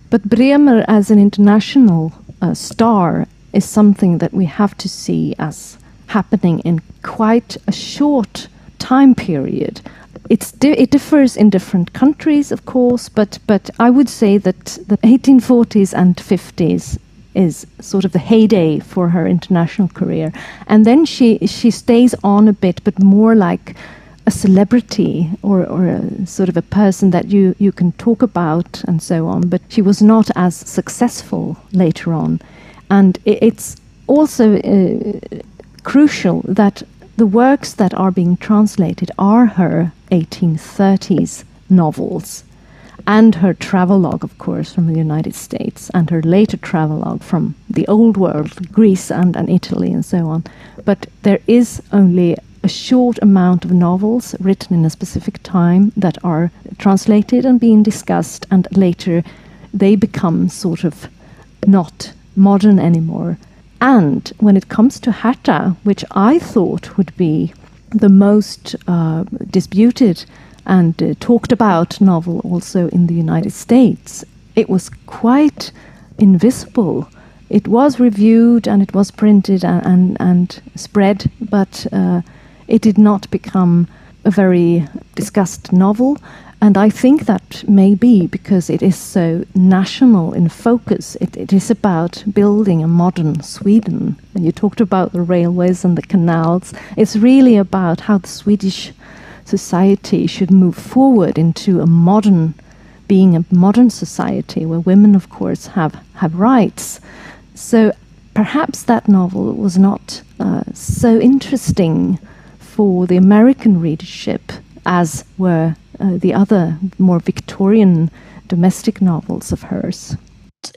But Bremer as an international uh, star is something that we have to see as happening in quite a short time period. It's di- it differs in different countries, of course, but but I would say that the 1840s and 50s is sort of the heyday for her international career, and then she she stays on a bit, but more like a celebrity or, or a sort of a person that you, you can talk about and so on. But she was not as successful later on. And it, it's also uh, crucial that the works that are being translated are her 1830s novels and her travelogue, of course, from the United States, and her later travelogue from the old world, Greece and, and Italy, and so on. But there is only a short amount of novels written in a specific time that are translated and being discussed, and later they become sort of not modern anymore. And when it comes to Hertha, which I thought would be the most uh, disputed and uh, talked about novel also in the United States, it was quite invisible. It was reviewed and it was printed and, and, and spread, but uh, it did not become a very discussed novel. And I think that may be because it is so national in focus. It, it is about building a modern Sweden. And you talked about the railways and the canals. It's really about how the Swedish society should move forward into a modern, being a modern society where women, of course, have, have rights. So perhaps that novel was not uh, so interesting for the American readership, as were uh, the other more Victorian domestic novels of hers.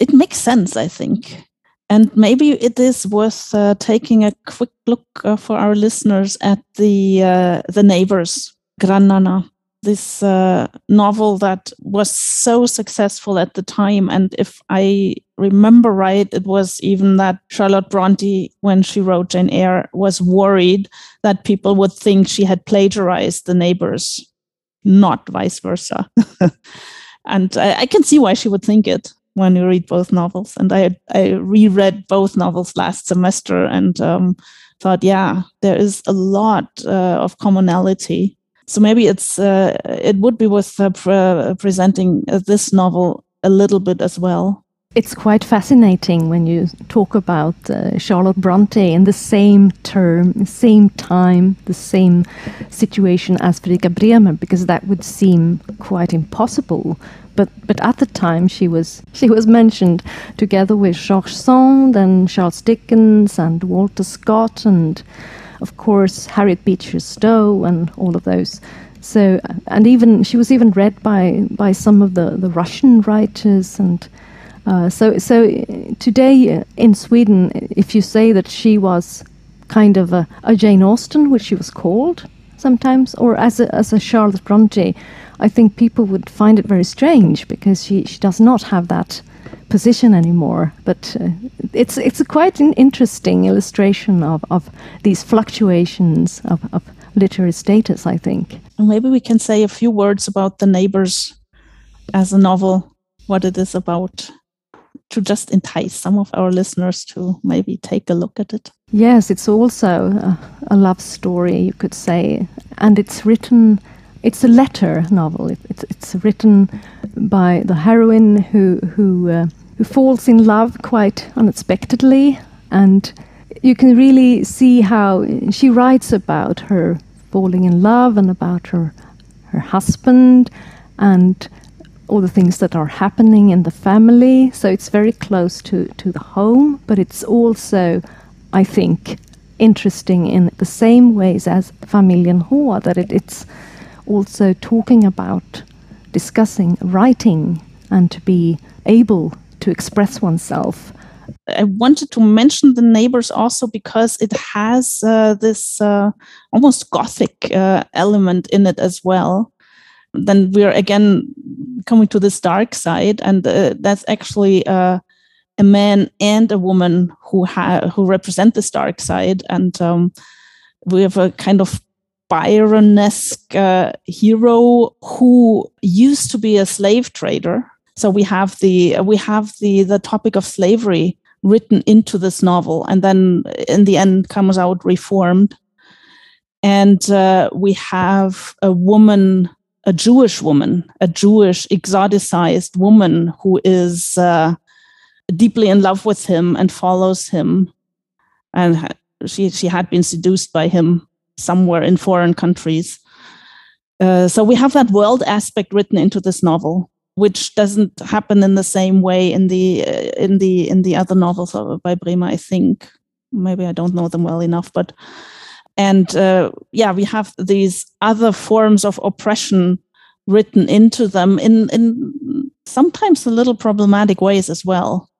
It makes sense, I think. And maybe it is worth uh, taking a quick look uh, for our listeners at the uh, the neighbors, Grannarna, this uh, novel that was so successful at the time. And if I remember right, it was even that Charlotte Bronte, when she wrote Jane Eyre, was worried that people would think she had plagiarized the neighbors, not vice versa. and I, I, can see why she would think it when you read both novels. And I, I reread both novels last semester and um, thought, yeah, there is a lot uh, of commonality so maybe it's uh, it would be worth uh, pre presenting uh, this novel a little bit as well. It's quite fascinating when you talk about uh, Charlotte Bronte in the same term, same time, the same situation as Fredrika Bremer, because that would seem quite impossible. But but at the time she was she was mentioned together with George Sand and Charles Dickens and Walter Scott and of course, Harriet Beecher Stowe and all of those. So, and even she was even read by by some of the, the Russian writers, and uh, so so today in Sweden, if you say that she was kind of a, a Jane Austen, which she was called sometimes, or as a, as a Charlotte Bronte, I think people would find it very strange because she, she does not have that position anymore. But uh, it's it's a quite an interesting illustration of, of these fluctuations of, of literary status, I think. Maybe we can say a few words about The Neighbors as a novel, what it is about, to just entice some of our listeners to maybe take a look at it. Yes, it's also a, a love story, you could say, and it's written. It's a letter novel. It, it's, it's written by the heroine who who uh, who falls in love quite unexpectedly. And you can really see how she writes about her falling in love and about her, her husband and all the things that are happening in the family. So it's very close to, to the home, but it's also, I think, interesting in the same ways as Familjen H, that it, it's also talking about discussing writing and to be able to express oneself. I wanted to mention the neighbors also because it has uh, this uh, almost gothic uh, element in it as well. Then we're again coming to this dark side, and uh, that's actually uh, a man and a woman who ha- who represent this dark side, and um, we have a kind of Byronesque uh, hero who used to be a slave trader. So we have the we have the the topic of slavery written into this novel and then in the end comes out reformed. And uh, we have a woman a jewish woman a jewish exoticized woman who is uh, deeply in love with him and follows him. And she she had been seduced by him somewhere in foreign countries uh, so we have that world aspect written into this novel which doesn't happen in the same way in the uh, in the in the other novels by Bremer. I think maybe I don't know them well enough, but and uh, yeah, we have these other forms of oppression written into them in in sometimes a little problematic ways as well.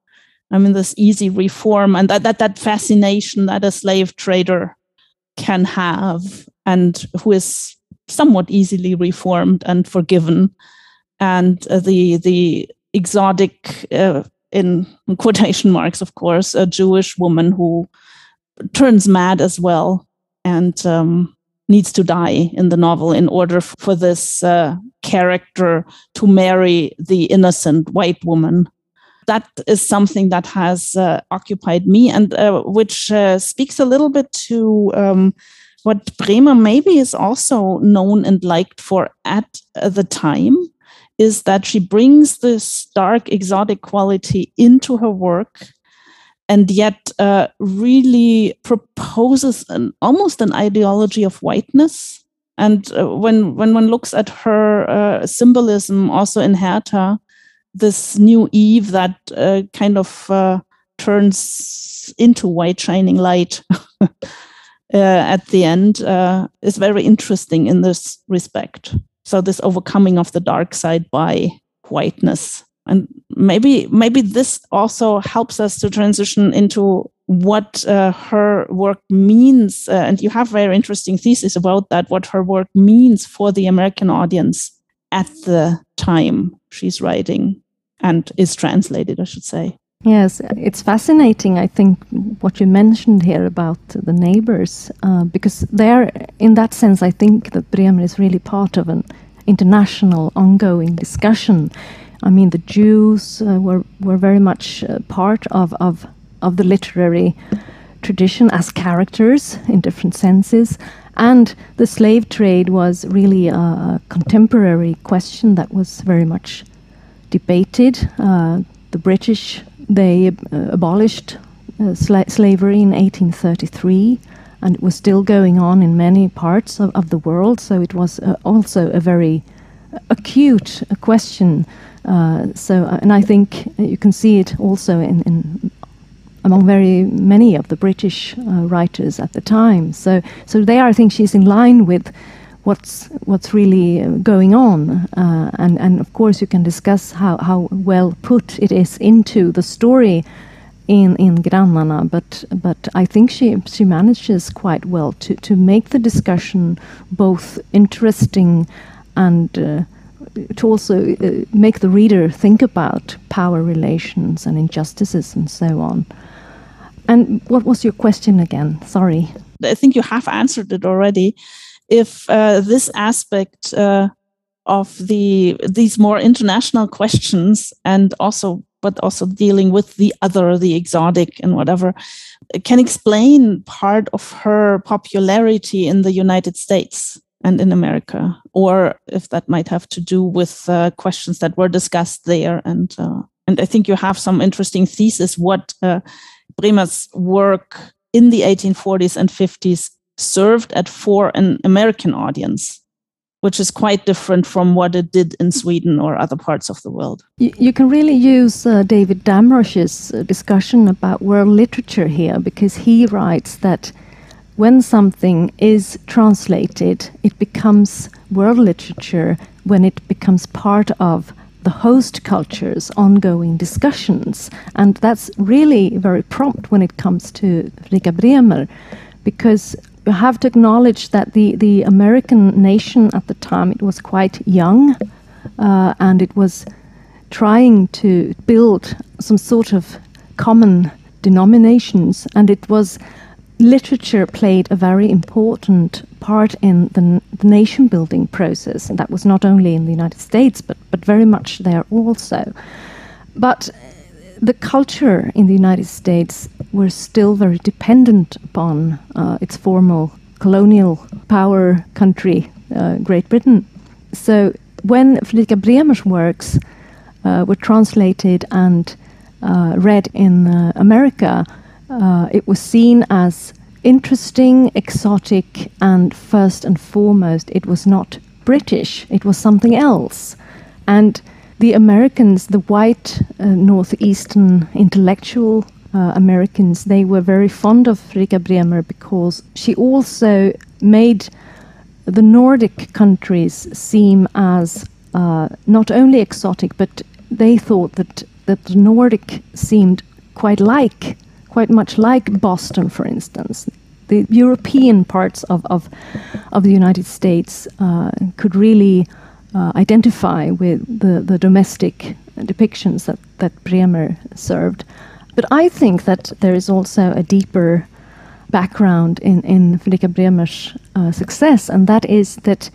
I mean, this easy reform and that that, that fascination that a slave trader can have and who is somewhat easily reformed and forgiven. And uh, the the exotic uh, in quotation marks of course a jewish woman who turns mad as well and um, needs to die in the novel in order for this uh, character to marry the innocent white woman that is something that has uh, occupied me and uh, which uh, speaks a little bit to um, what Bremer maybe is also known and liked for at the time is that she brings this dark, exotic quality into her work and yet uh, really proposes an almost an ideology of whiteness. And uh, when when one looks at her uh, symbolism, also in Hertha, this new Eve that uh, kind of uh, turns into white shining light uh, at the end is very interesting in this respect. So this overcoming of the dark side by whiteness. And maybe maybe this also helps us to transition into what uh, her work means. Uh, and you have very interesting thesis about that, what her work means for the American audience at the time she's writing and is translated, I should say. Yes, it's fascinating. I think what you mentioned here about the neighbors, uh, because there, in that sense, I think that Bremer is really part of an international, ongoing discussion. I mean, the Jews uh, were were very much uh, part of, of of the literary tradition as characters in different senses, and the slave trade was really a, contemporary question that was very much debated. Uh, the British they uh, abolished uh, sla slavery in 1833, and it was still going on in many parts of, of the world. So it was uh, also a very acute question. Uh, so, uh, and I think you can see it also in, in among very many of the British uh, writers at the time. So, so there I think she's in line with what's what's really uh, going on, uh, and and of course you can discuss how how well put it is into the story in in Grannarna, but but I think she she manages quite well to to make the discussion both interesting and uh, to also uh, make the reader think about power relations and injustices and so on. And what was your question again? Sorry. I think you have answered it already if uh, this aspect uh, of the these more international questions and also but also dealing with the other the exotic and whatever can explain part of her popularity in the united states and in america or if that might have to do with uh, questions that were discussed there and uh, and i think you have some interesting thesis what uh, bremer's work in the 1840s and 50s served at for an American audience, which is quite different from what it did in Sweden or other parts of the world. You, you can really use uh, David Damrosch's discussion about world literature here because he writes that when something is translated, it becomes world literature when it becomes part of the host culture's ongoing discussions. And that's really very prompt when it comes to Fredrika Bremer, because you have to acknowledge that the, the American nation at the time it was quite young, uh, and it was trying to build some sort of common denominations, and it was literature played a very important part in the, the nation building process, and that was not only in the United States but but very much there also. But the culture in the United States were still very dependent upon uh, its formal colonial power country, uh, Great Britain. So when Fredrika Bremer's works uh, were translated and uh, read in uh, America, uh, it was seen as interesting, exotic, and first and foremost, it was not British, it was something else. And the Americans, the white uh, northeastern intellectual uh, Americans, they were very fond of Fredrika Bremer because she also made the Nordic countries seem as uh, not only exotic, but they thought that, that the Nordic seemed quite like, quite much like Boston, for instance. The European parts of, of, of the United States uh, could really uh, identify with the, the domestic depictions that, that Bremer served. But I think that there is also a deeper background in, in Fredrika Bremer's uh, success, and that is that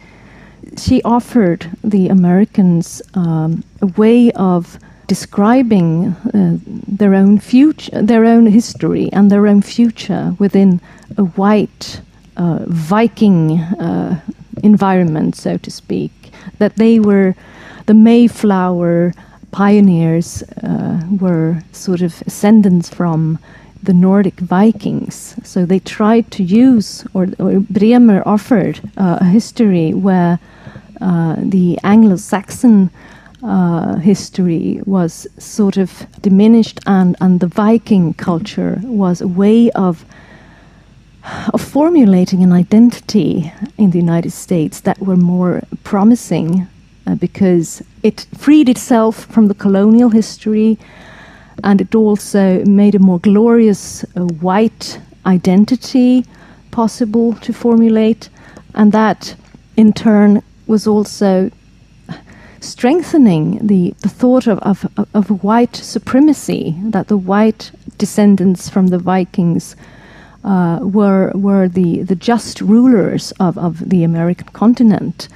she offered the Americans um, a way of describing uh, their own future, their own history, and their own future within a white uh, Viking uh, environment, so to speak that they were the Mayflower pioneers uh, were sort of ascendants from the Nordic Vikings. So they tried to use, or, or Bremer offered uh, a history where uh, the Anglo Saxon uh, history was sort of diminished, and, and the Viking culture was a way of of formulating an identity in the United States that were more promising uh, because it freed itself from the colonial history and it also made a more glorious uh, white identity possible to formulate. And that in turn was also strengthening the, the thought of, of, of white supremacy, that the white descendants from the Vikings uh, were were the, the just rulers of, of the American continent.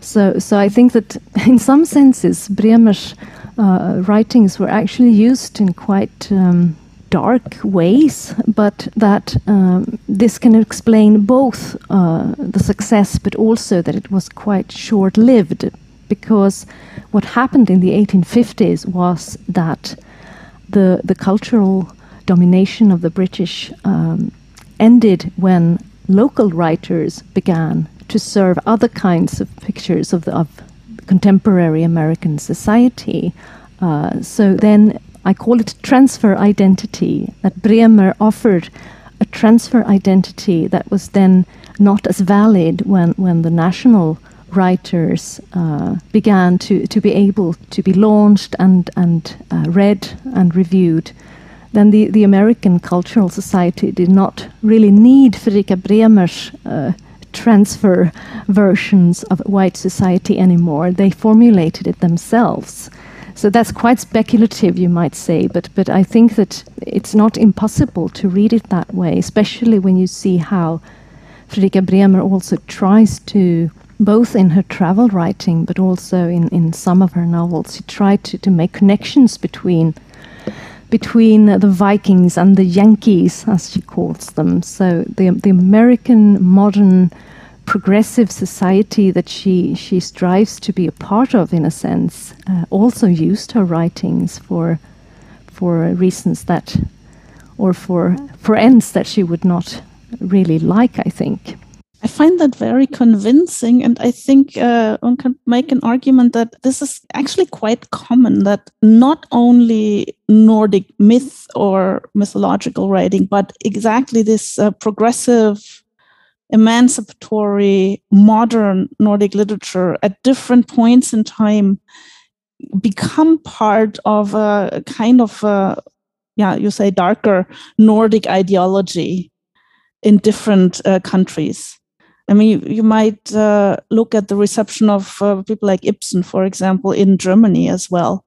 So, so I think that in some senses, Bremer's uh, writings were actually used in quite um, dark ways, but that um, this can explain both uh, the success, but also that it was quite short lived. Because what happened in the 1850s was that the, the cultural domination of the British um, ended when local writers began to serve other kinds of pictures of, the, of contemporary American society. Uh, so then I call it transfer identity, that Bremer offered a transfer identity that was then not as valid when, when the national writers uh, began to, to be able to be launched and, and uh, read and reviewed then the, the American Cultural Society did not really need Fredrika Bremer's uh, transfer versions of white society anymore. They formulated it themselves. So that's quite speculative, you might say, but, but I think that it's not impossible to read it that way, especially when you see how Fredrika Bremer also tries to, both in her travel writing, but also in, in some of her novels, she tried to, to make connections between between the Vikings and the Yankees, as she calls them. So the the American modern progressive society that she she strives to be a part of, in a sense, uh, also used her writings for for reasons that, or for for ends that she would not really like. I think. I find that very convincing. And I think uh, one can make an argument that this is actually quite common that not only Nordic myth or mythological writing, but exactly this uh, progressive, emancipatory, modern Nordic literature at different points in time become part of a kind of, a, yeah, you say darker Nordic ideology in different uh, countries. I mean, you, you might uh, look at the reception of uh, people like Ibsen, for example, in Germany as well,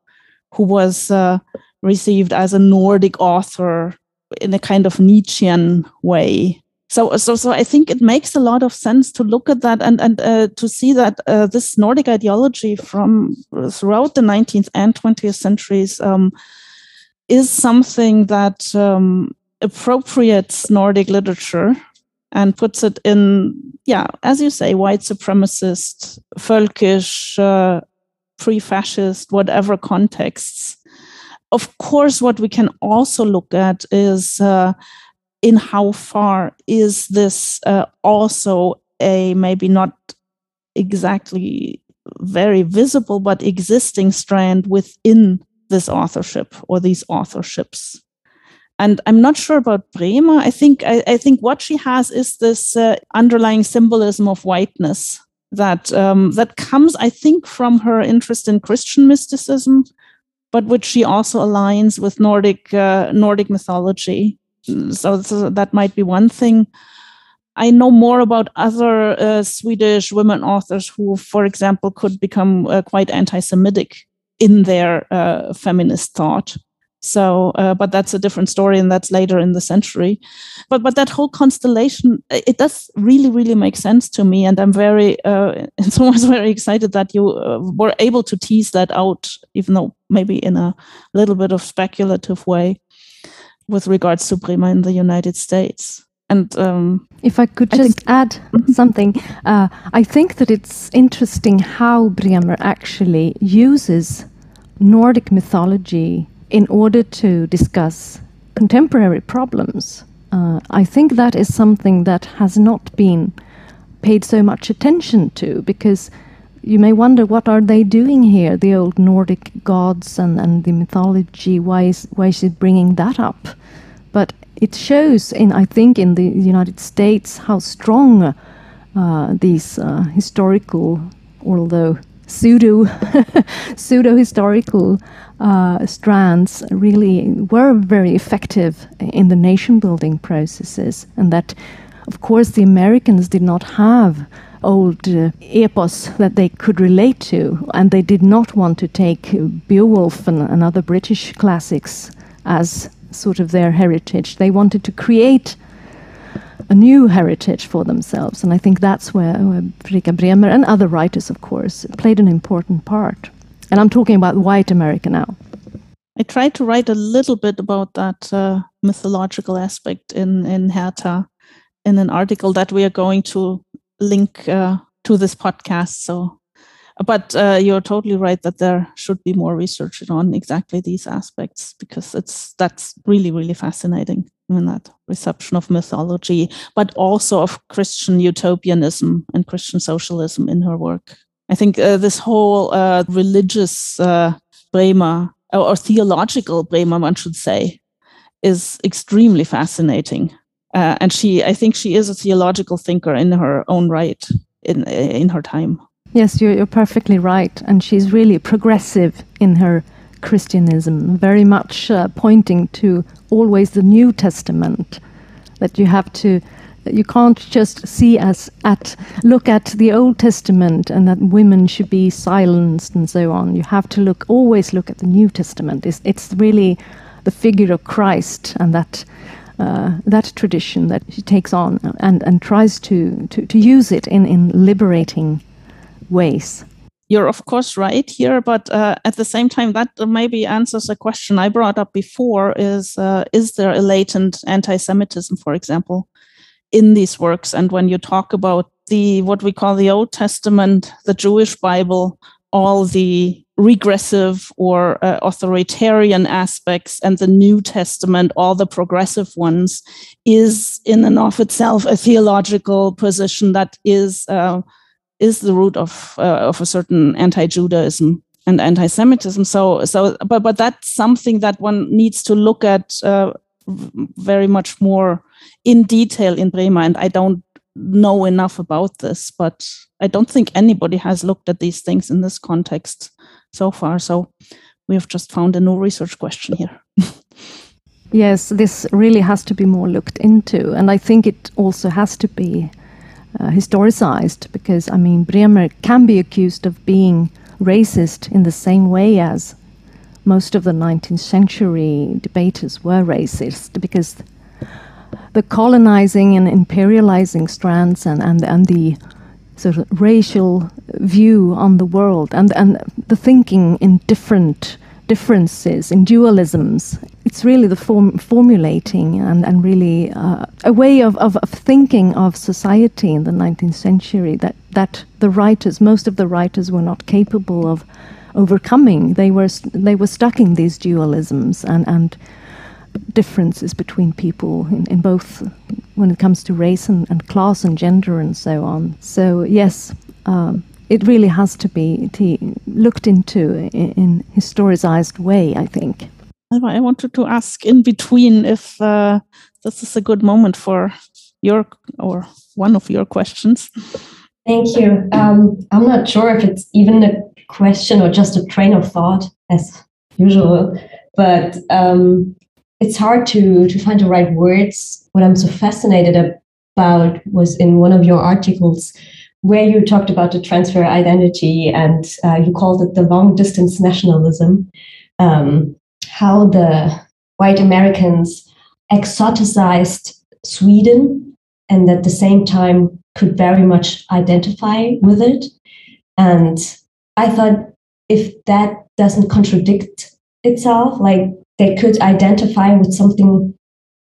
who was uh, received as a Nordic author in a kind of Nietzschean way. So, so, so I think it makes a lot of sense to look at that and and uh, to see that uh, this Nordic ideology from throughout the 19th and 20th centuries um, is something that um, appropriates Nordic literature and puts it in, yeah, as you say, white supremacist, folkish, uh, pre fascist, whatever contexts. Of course, what we can also look at is uh, in how far is this uh, also a maybe not exactly very visible but existing strand within this authorship or these authorships and i'm not sure about bremer. I think i, I think what she has is this uh, underlying symbolism of whiteness that um, that comes i think from her interest in christian mysticism but which she also aligns with nordic uh, nordic mythology. So, so, that might be one thing. I know more about other uh, Swedish women authors who, for example, could become uh, quite anti Semitic in their uh, feminist thought. So, uh, but that's a different story, and that's later in the century. But but that whole constellation, it does really really make sense to me, and I'm very, uh, in some ways, very excited that you uh, were able to tease that out, even though maybe in a little bit of speculative way, with regards to Bremer in the United States. And um, if I could just I add mm-hmm. something, uh, I think that it's interesting how Bremer actually uses Nordic mythology in order to discuss contemporary problems. Uh, I think that is something that has not been paid so much attention to because you may wonder what are they doing here the old nordic gods and, and the mythology why is, why is it bringing that up but it shows in I think in the United States how strong uh, these uh, historical, although pseudo pseudo historical uh, strands really were very effective in the nation building processes, and that of course the Americans did not have old uh, epos that they could relate to, and they did not want to take Beowulf and, and other British classics as sort of their heritage. They wanted to create a new heritage for themselves. And I think that's where, where Fredrika Bremer and other writers, of course, played an important part. And I'm talking about white America now. I tried to write a little bit about that uh, mythological aspect in, in Hertha in an article that we are going to link uh, to this podcast. So but uh, you're totally right that there should be more research on exactly these aspects because it's that's really really fascinating I mean, that reception of mythology but also of christian utopianism and christian socialism in her work i think uh, this whole uh, religious uh, bremer or, or, theological bremer one should say is extremely fascinating uh, and she i think she is a theological thinker in her own right in in her time Yes, you're, you're perfectly right. And she's really progressive in her Christianism, very much uh, pointing to always the New Testament. That you have to, you can't just see as at look at the Old Testament and that women should be silenced and so on. You have to look always look at the New Testament. It's, it's really the figure of Christ and that uh, that tradition that she takes on and, and tries to, to, to use it in, in liberating ways. You're of course right here, but uh, at the same time, that maybe answers a question I brought up before: is uh, is there a latent anti-Semitism, for example, in these works? And when you talk about the what we call the Old Testament, the Jewish Bible, all the regressive or uh, authoritarian aspects and the new testament all the progressive ones is in and of itself a theological position that is uh, is the root of uh, of a certain anti-Judaism and anti-Semitism. So so but but that's something that one needs to look at uh, very much more in detail in Bremer. And I don't know enough about this, but I don't think anybody has looked at these things in this context so far. So we have just found a new research question here. yes, this really has to be more looked into, and I think it also has to be uh, historicized because I mean Bremer can be accused of being racist in the same way as most of the 19th century debaters were racist because the colonizing and imperializing strands and, and, and the sort of racial view on the world and, and the thinking in different differences, in dualisms. It's really the form, formulating and, and really uh, a way of, of, of, thinking of society in the 19th century that, that the writers, most of the writers, were not capable of overcoming. They were, they were stuck in these dualisms and, and differences between people in, in both when it comes to race and, and class and gender and so on. So, yes. Um, it really has to be looked into in, in historicized way, I think. I wanted to ask in between if uh, this is a good moment for your or one of your questions. Thank you. Um, I'm not sure if it's even a question or just a train of thought, as usual, but um, it's hard to to find the right words. What I'm so fascinated about was in one of your articles where you talked about the transfer identity and uh, you called it the long distance nationalism, um, how the white Americans exoticized Sweden and at the same time could very much identify with it. And I thought if that doesn't contradict itself, like they could identify with something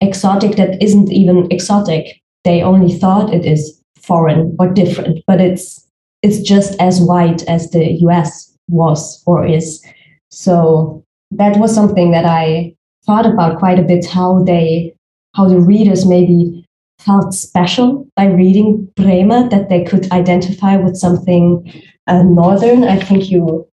exotic that isn't even exotic, they only thought it is foreign or different, but it's it's just as white as the US was or is. So that was something that I thought about quite a bit how they how the readers maybe felt special by reading Bremer that they could identify with something uh, northern. I think you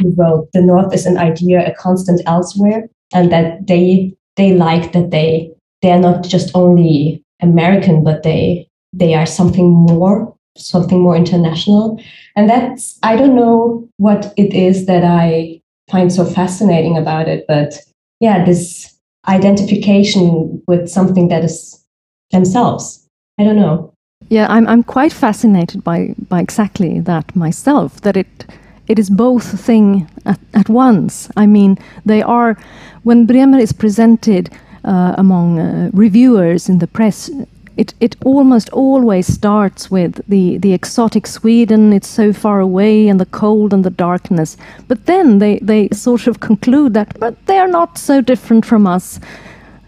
you wrote the north is an idea a constant elsewhere and that they they like that they they're not just only American but they they are something more, something more international. And that's, I don't know what it is that I find so fascinating about it, but yeah, this identification with something that is themselves. I don't know. Yeah, I'm, I'm quite fascinated by, by exactly that myself, that it it is both thing at, at once. I mean, they are when Bremer is presented uh, among uh, reviewers in the press, it, it almost always starts with the, the exotic Sweden, it's so far away, and the cold and the darkness. But then they, they sort of conclude that, but they are not so different from us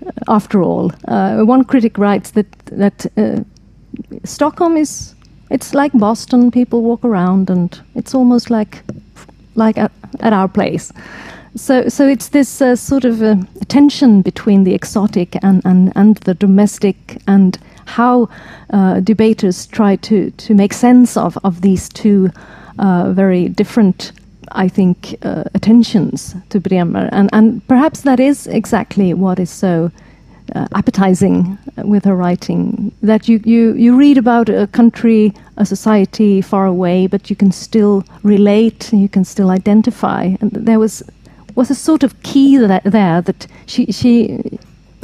uh, after all. Uh, one critic writes that, that uh, Stockholm is, it's like Boston, people walk around, and it's almost like, like at, at our place. So, so it's this uh, sort of uh, tension between the exotic and, and, and the domestic, and how uh, debaters try to, to make sense of, of these two uh, very different, I think, uh, attentions to Bremer. And, and perhaps that is exactly what is so uh, appetizing with her writing that you, you, you read about a country, a society far away, but you can still relate, and you can still identify. And there was was a sort of key that, there that she she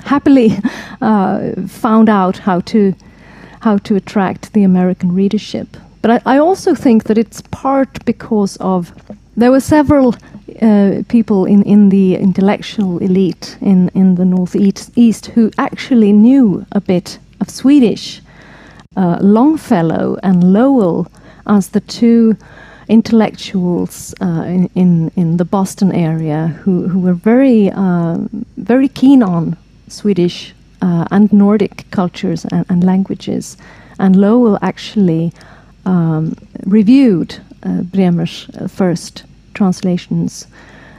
happily uh, found out how to how to attract the American readership. But I, I also think that it's part because of there were several uh, people in, in the intellectual elite in, in the northeast east who actually knew a bit of Swedish. Uh, Longfellow and Lowell as the two intellectuals uh, in, in, in the Boston area who, who were very uh, very keen on Swedish uh, and Nordic cultures and, and, languages. And Lowell actually um, reviewed Bremer's uh, first translations.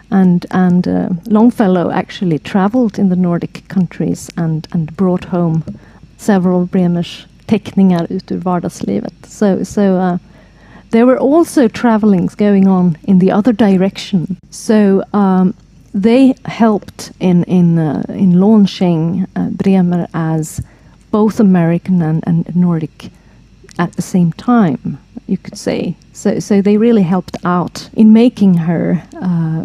And, and uh, Longfellow actually traveled in the Nordic countries and, and brought home several Bremer's teckningar ut ur vardagslivet. So, so uh, there were also travelings going on in the other direction. So um, they helped in in uh, in launching uh, Bremer as both American and, and Nordic at the same time. You could say so. So they really helped out in making her uh,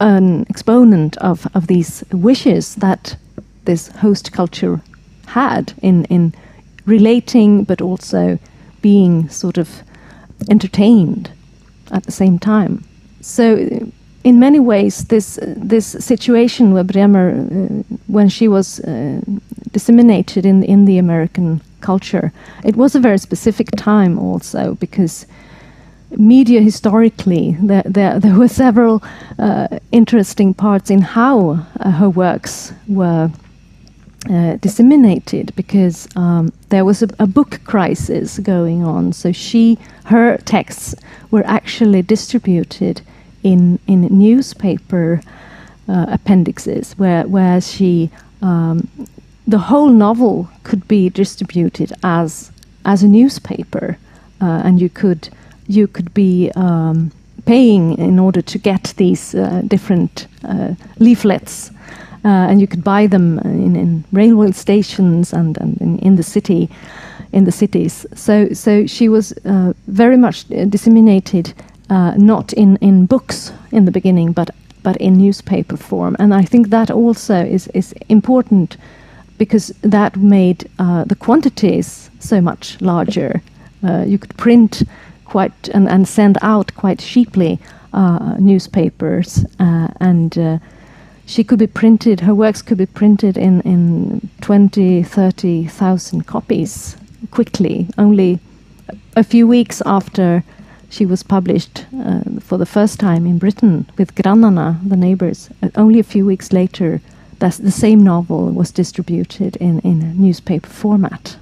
an exponent of of these wishes that this host culture had in in relating, but also being sort of entertained at the same time. So in many ways, this this situation where Bremer, uh, when she was uh, disseminated in in the American culture, it was a very specific time also because media historically, there, there, there were several uh, interesting parts in how uh, her works were uh, disseminated because um, there was a, a, book crisis going on. So she, her texts were actually distributed in in newspaper uh, appendixes, where where she um, the whole novel could be distributed as as a newspaper, uh, and you could you could be um, paying in order to get these uh, different uh, leaflets, uh, and you could buy them in, in railway stations and, and in, in, the city, in the cities. So, so she was uh, very much disseminated, uh, not in, in books in the beginning, but but in newspaper form. And I think that also is is important because that made uh, the quantities so much larger. you could print quite and, and send out quite cheaply uh, newspapers uh, and uh, she could be printed her works could be printed in in 20 30,000 copies quickly only a few weeks after she was published uh, for the first time in Britain with Grannarna, the neighbors. Uh, only a few weeks later, the same novel was distributed in, in a newspaper format.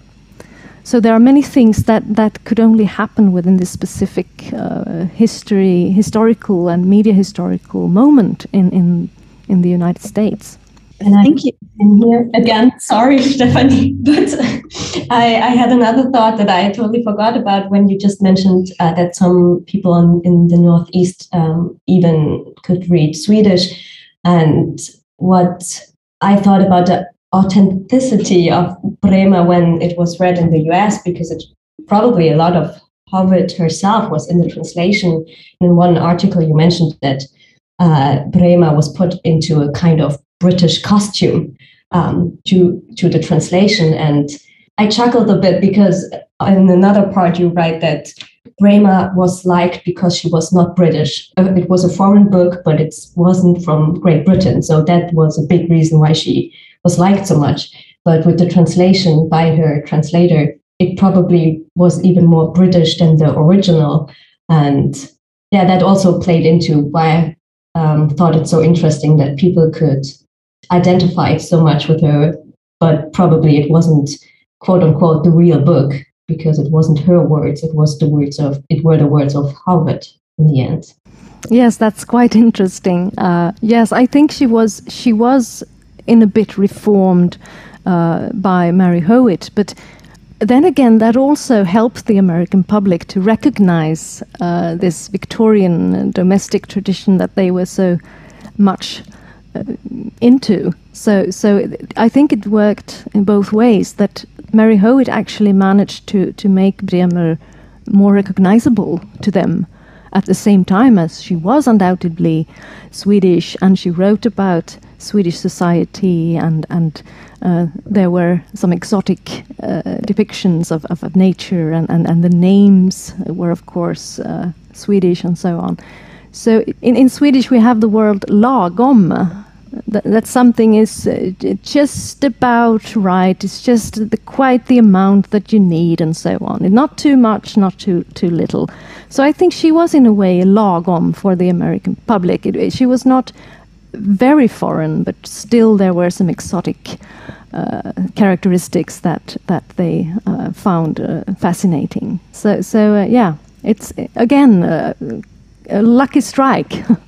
So there are many things that, that could only happen within this specific uh, history, historical and media historical moment in, in, in the United States. And I think in here again, sorry, Stephanie, but I, I, had another thought that I totally forgot about when you just mentioned uh, that some people in the Northeast um, even could read Swedish. And what I thought about the authenticity of Bremer when it was read in the US because it probably a lot of Howitt herself was in the translation. In one article, you mentioned that uh, Bremer was put into a kind of British costume um, to to the translation, and I chuckled a bit because in another part you write that Bremer was liked because she was not British. Uh, it was a foreign book, but it wasn't from Great Britain, so that was a big reason why she was liked so much. But with the translation by her translator, it probably was even more British than the original. And yeah, that also played into why I um, thought it so interesting that people could identify so much with her, but probably it wasn't quote unquote the real book because it wasn't her words. It was the words of it were the words of Howitt in the end. Yes, that's quite interesting. Uh, yes, I think she was she was in a bit reformed uh, by Mary Howitt. But then again, that also helped the American public to recognize uh, this Victorian domestic tradition that they were so much uh, into. So, so I think it worked in both ways. That Mary Howitt actually managed to to make Bremer more recognizable to them at the same time as she was undoubtedly Swedish, and she wrote about Swedish society, and and uh, there were some exotic uh, depictions of, of, of, nature, and, and, and the names were, of course, uh, Swedish and so on. So in, in Swedish we have the word lagom. That, that something is uh, just about right. It's just the, quite the amount that you need, and so on. Not too much, not too too little. So I think she was in a way lagom for the American public. It, she was not very foreign, but still there were some exotic uh, characteristics that that they uh, found uh, fascinating. So so uh, yeah, it's again uh, a lucky strike.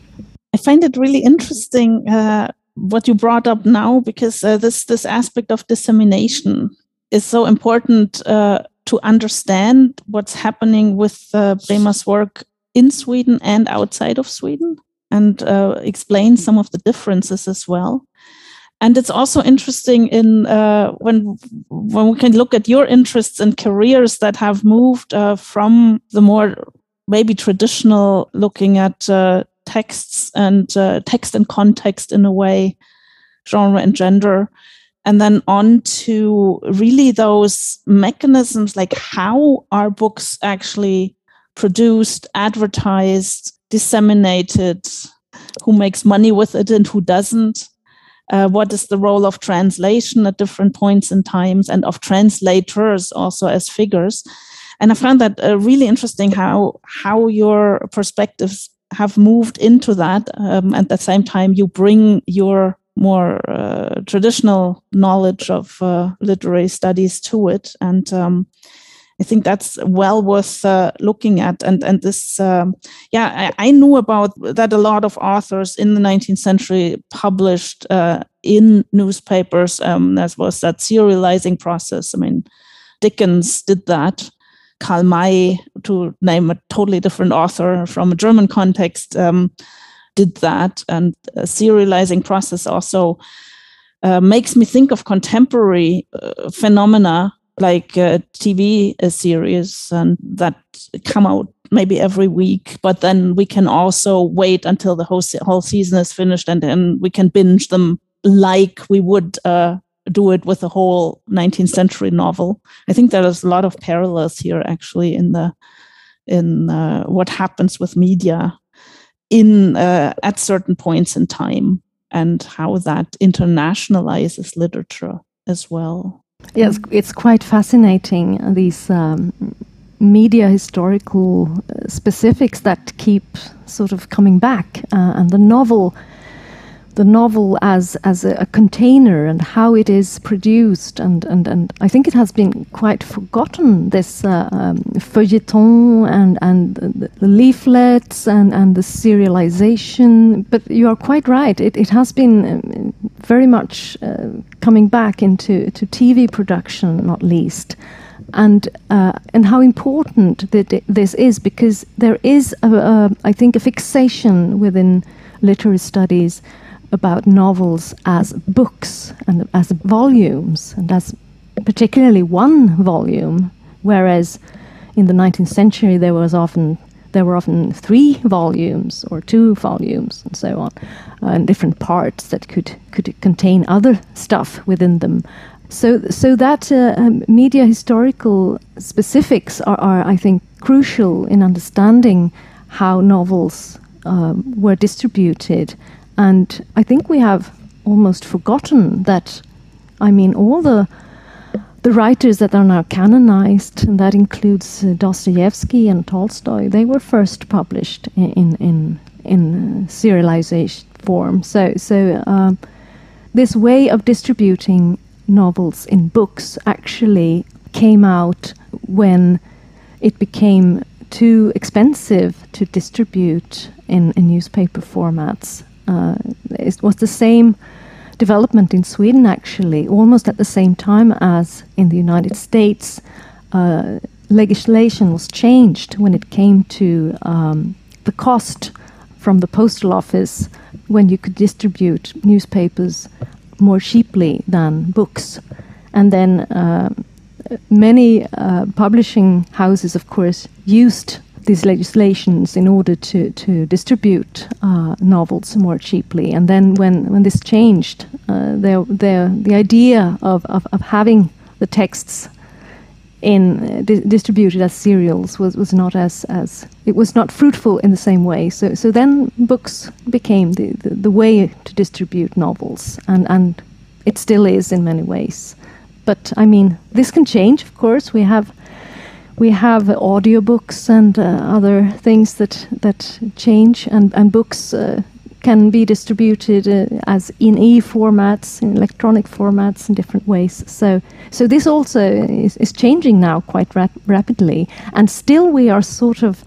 I find it really interesting uh, what you brought up now because this this aspect of dissemination is so important to understand what's happening with Bremer's work in Sweden and outside of Sweden and uh, explain some of the differences as well. And it's also interesting in uh, when when we can look at your interests and careers that have moved uh, from the more maybe traditional looking at uh, texts and uh, text and context in a way, genre and gender, and then on to really those mechanisms like how are books actually produced, advertised, disseminated, who makes money with it and who doesn't. Uh, what is the role of translation at different points in times and of translators also as figures and I found that uh, really interesting how how your perspectives have moved into that. Um, at the same time, you bring your more uh, traditional knowledge of uh, literary studies to it, and um, I think that's well worth uh, looking at. And and this, um, yeah, I, I, knew about that. A lot of authors in the 19th century published uh, in newspapers. Um, was that serializing process. I mean, Dickens did that. Karl May, to name a totally different author from a German context, um, did that. And serializing process also uh, makes me think of contemporary uh, phenomena like a TV series and that come out maybe every week. But then we can also wait until the whole, whole season is finished and then we can binge them like we would uh, do it with a whole 19th century novel. I think there is a lot of parallels here actually in the in uh, what happens with media in uh, at certain points in time and how that internationalizes literature as well. Yes, it's quite fascinating these um, media historical uh, specifics that keep sort of coming back, uh, and the novel the novel as as a, a, container and how it is produced and, and, and I think it has been quite forgotten this uh, um, feuilleton and and the, leaflets and, and the serialization. But you are quite right it, it has been um, very much uh, coming back into to TV production not least. And uh, and how important that this is because there is a, a, I think a fixation within literary studies about novels as books and as volumes, and as particularly one volume, whereas in the 19th century there was often there were often three volumes or two volumes and so on, uh, and different parts that could could contain other stuff within them. So, so that uh, um, media historical specifics are, are, I think, crucial in understanding how novels um, were distributed and I think we have almost forgotten that, I mean, all the the writers that are now canonized, and that includes uh, Dostoevsky and Tolstoy, they were first published in in in, uh, serialization form. So so um, this way of distributing novels in books actually came out when it became too expensive to distribute in, in newspaper formats it was the same development in Sweden, actually, almost at the same time as in the United States. Uh, legislation was changed when it came to um, the cost from the postal office when you could distribute newspapers more cheaply than books. And then uh, many uh, publishing houses, of course, used these legislations in order to, to distribute uh, novels more cheaply. And then when, when this changed, uh, the, the, the idea of, of, of having the texts in uh, di distributed as serials was, was not as, as it was not fruitful in the same way. So, so then books became the, the, the way to distribute novels, and, and it still is in many ways. But I mean, this can change, of course. We have we have audiobooks and uh, other things that that change, and and books uh, can be distributed uh, as in e formats, in electronic formats, in different ways. So so this also is, is changing now quite rap rapidly, and still we are sort of.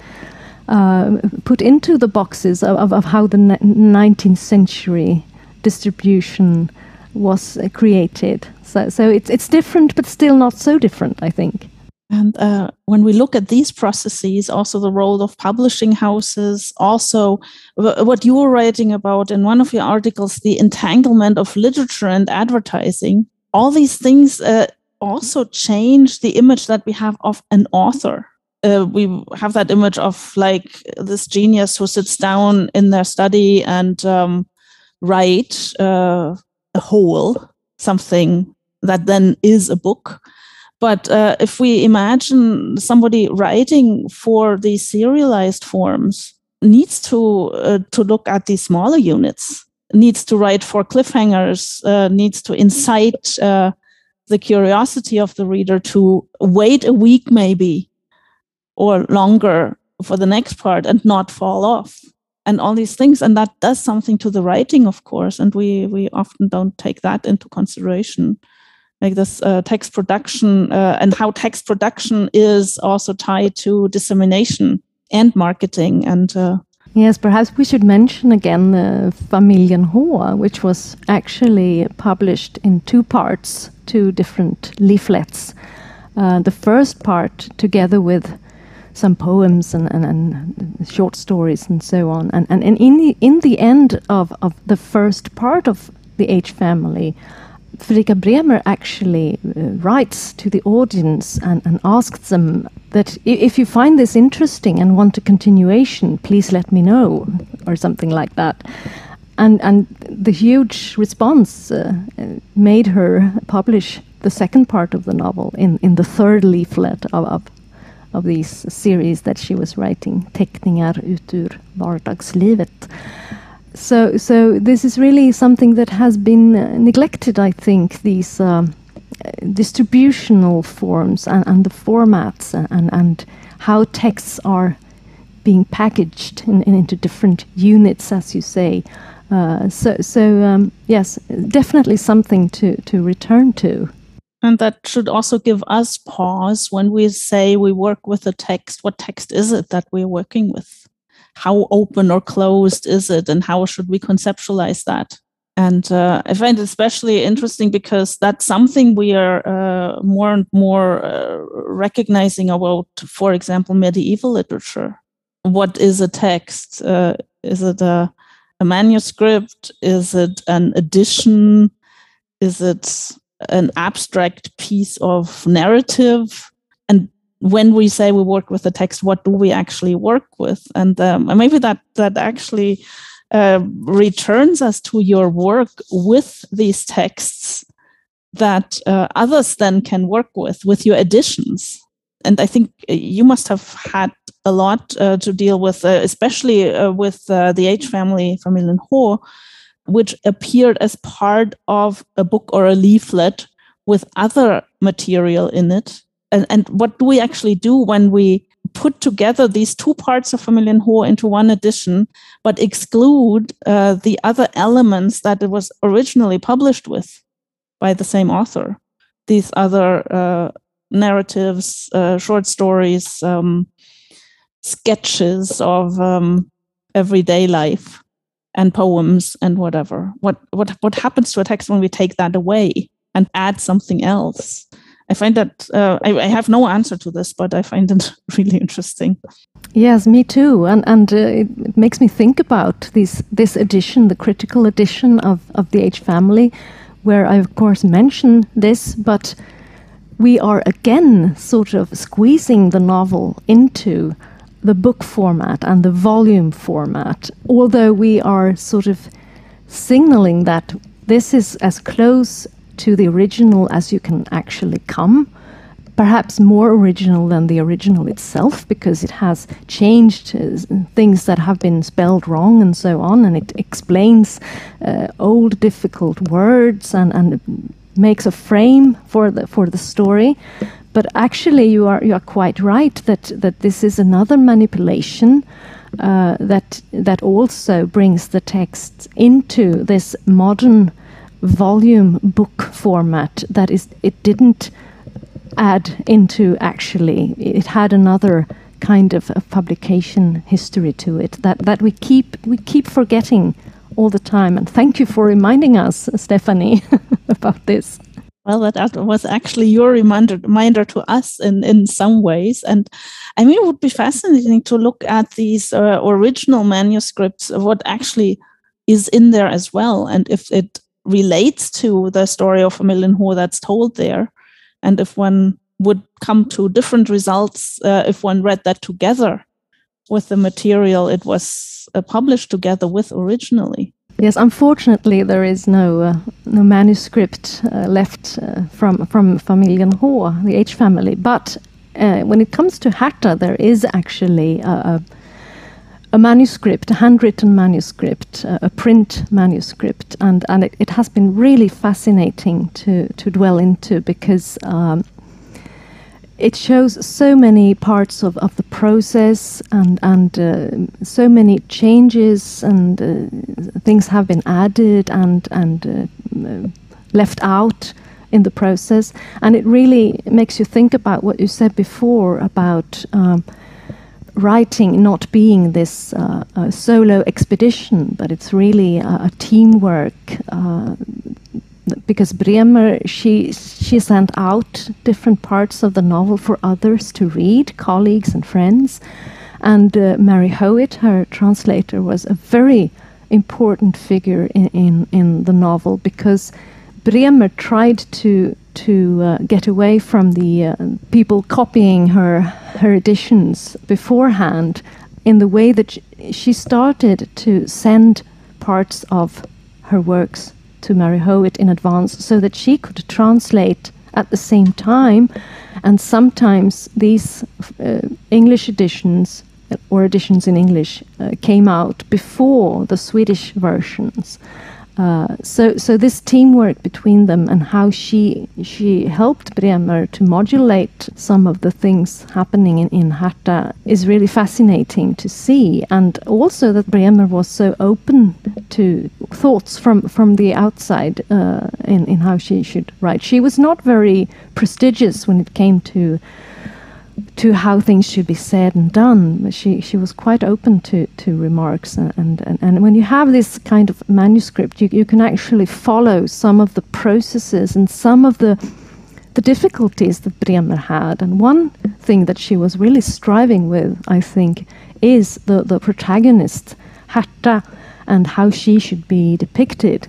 Uh, put into the boxes of, of, of how the 19th century distribution was uh, created. So, so it's, it's different, but still not so different, I think. And uh, when we look at these processes, also the role of publishing houses, also what you were writing about in one of your articles, the entanglement of literature and advertising, all these things uh, also change the image that we have of an author. Uh, we have that image of like this genius who sits down in their study and um, write uh, a whole, something that then is a book but uh, if we imagine somebody writing for these serialized forms, needs to uh, to look at these smaller units, needs to write for cliffhangers, uh, needs to incite uh, the curiosity of the reader to wait a week maybe or longer for the next part and not fall off and all these things. And that does something to the writing of course and we we often don't take that into consideration like this uh, text production uh, and how text production is also tied to dissemination and marketing and uh, yes perhaps we should mention again uh, Familjen H which was actually published in two parts two different leaflets uh, the first part together with some poems and, and, and, short stories and so on. And, and, and in, the, in the end of, of the first part of the H family, Fredrika Bremer actually uh, writes to the audience and, and asks them that if you find this interesting and want a continuation, please let me know, or something like that. And, and the huge response uh, made her publish the second part of the novel in, in the third leaflet of, of of these series that she was writing, Teckningar ut ur vardagslivet. So, so this is really something that has been uh, neglected, I think, these um, distributional forms and, and the formats and, and how texts are being packaged in, in, into different units, as you say. Uh, so, so um, yes, definitely something to, to return to. And that should also give us pause when we say we work with a text. What text is it that we're working with? How open or closed is it? And how should we conceptualize that? And uh, I find it especially interesting because that's something we are uh, more and more uh, recognizing about, for example, medieval literature. What is a text? Uh, is it a, a manuscript? Is it an edition? Is it an abstract piece of narrative when we say we work with the text what do we actually work with and um, maybe that that actually uh, returns us to your work with these texts that uh, others then can work with with your editions and i think you must have had a lot uh, to deal with uh, especially uh, with uh, the h family Familjen H which appeared as part of a book or a leaflet with other material in it. And, and what do we actually do when we put together these two parts of Familjen H into one edition, but exclude uh, the other elements that it was originally published with by the same author? These other uh, narratives, uh, short stories, um, sketches of um, everyday life and poems and whatever. What what what happens to a text when we take that away and add something else? I find that uh, I, I, have no answer to this, but I find it really interesting. Yes, me too, and and uh, it, makes me think about this this edition, the critical edition of of the H family, where I of course mention this, but we are again sort of squeezing the novel into the book format and the volume format, although we are sort of signaling that this is as close to the original as you can actually come. Perhaps more original than the original itself because it has changed uh, things that have been spelled wrong and so on, and it explains uh, old difficult words and, and makes a frame for the for the story. But actually, you are you are quite right that that this is another manipulation uh, that that also brings the text into this modern volume book format. That is, it didn't add into actually. It had another kind of, of publication history to it that that we keep we keep forgetting all the time. And thank you for reminding us, Stephanie, about this. Well, that was actually your reminder, reminder to us in, in some ways. And I mean, it would be fascinating to look at these uh, original manuscripts, what actually is in there as well, and if it relates to the story of Familjen H that's told there, and if one would come to different results uh, if one read that together with the material it was uh, published together with originally. Yes, unfortunately, there is no uh, no manuscript uh, left uh, from from Familjen H, the H family. But uh, when it comes to Hertha, there is actually a, a, a manuscript, a handwritten manuscript, uh, a print manuscript, and and it, it, has been really fascinating to to dwell into because. Um, it shows so many parts of, of the process and and uh, so many changes and uh, things have been added and and uh, left out in the process and it really makes you think about what you said before about um, writing not being this uh, solo expedition but it's really a, a teamwork uh, because Bremer she she sent out different parts of the novel for others to read, colleagues and friends, and uh, Mary Howitt, her translator, was a very important figure in in, in the novel because Bremer tried to to uh, get away from the uh, people copying her her editions beforehand in the way that she started to send parts of her works to Mary Howitt in advance so that she could translate at the same time. And sometimes these uh, English editions or editions in English uh, came out before the Swedish versions. Uh, so, so this teamwork between them and how she she helped Bremer to modulate some of the things happening in, in Hertha is really fascinating to see, and also that Bremer was so open to thoughts from from the outside uh, in in how she should write. She was not very prestigious when it came to to how things should be said and done. She she was quite open to, to remarks, and, and, and when you have this kind of manuscript, you, you can actually follow some of the processes and some of the the difficulties that Bremer had. And one thing that she was really striving with, I think, is the, the protagonist, Hertha, and how she should be depicted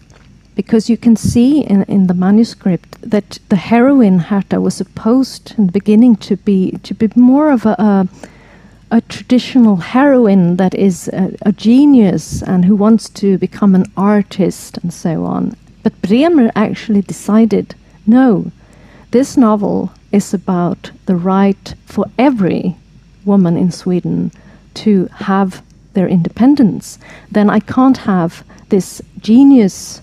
because you can see in, in the manuscript that the heroine Hertha was supposed in the beginning to be to be more of a, a, a traditional heroine that is a, a, genius and who wants to become an artist and so on. But Bremer actually decided no, this novel is about the right for every woman in Sweden to have their independence. Then I can't have this genius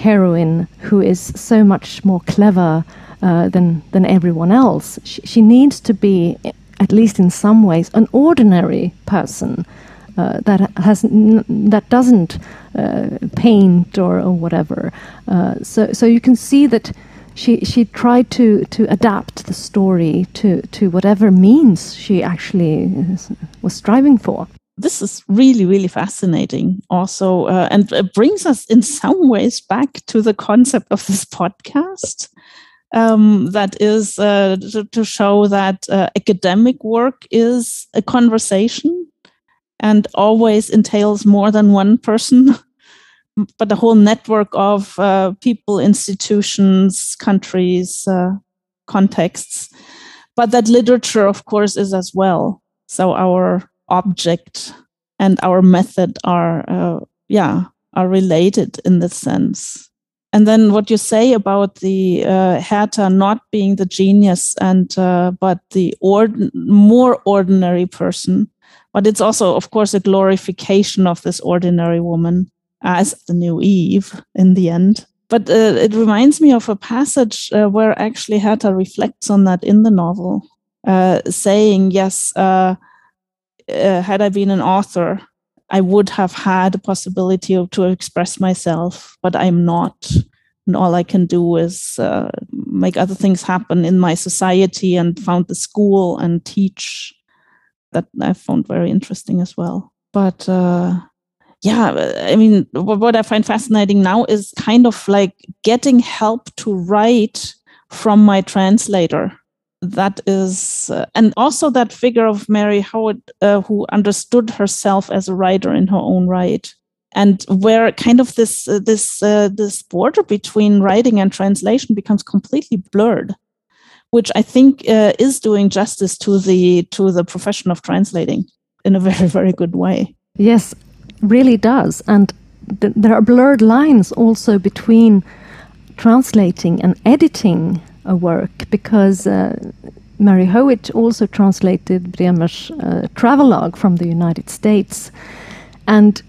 heroine who is so much more clever uh, than than everyone else. She, she, needs to be, at least in some ways, an ordinary person uh, that has that doesn't uh, paint or, or whatever. Uh, so so you can see that. She, she tried to, to adapt the story to, to whatever means she actually was striving for this is really, really fascinating also, uh, and it brings us in some ways back to the concept of this podcast. Um, that is uh, to, to, show that uh, academic work is a conversation and always entails more than one person, but a whole network of uh, people, institutions, countries, uh, contexts. But that literature, of course, is as well. So our object and our method are uh, yeah are related in this sense. And then what you say about the uh, Hertha not being the genius and uh, but the ord- more ordinary person but it's also of course a glorification of this ordinary woman as the new eve in the end. But uh, it reminds me of a passage uh, where actually Hertha reflects on that in the novel uh, saying yes uh, had I been an author, I would have had a possibility of, to express myself, but I'm not. And all I can do is uh, make other things happen in my society and found the school and teach. That I found very interesting as well. But uh, yeah, I mean, what I find fascinating now is kind of like getting help to write from my translator that is, uh, and also that figure of Mary Howitt uh, who understood herself as a writer in her own right, and where kind of this uh, this uh, this border between writing and translation becomes completely blurred, which I think uh, is doing justice to the to the profession of translating in a very very good way. Yes, really does, and th there are blurred lines also between translating and editing a work because uh, Mary Howitt also translated Bremer's uh, travelogue from the United States. And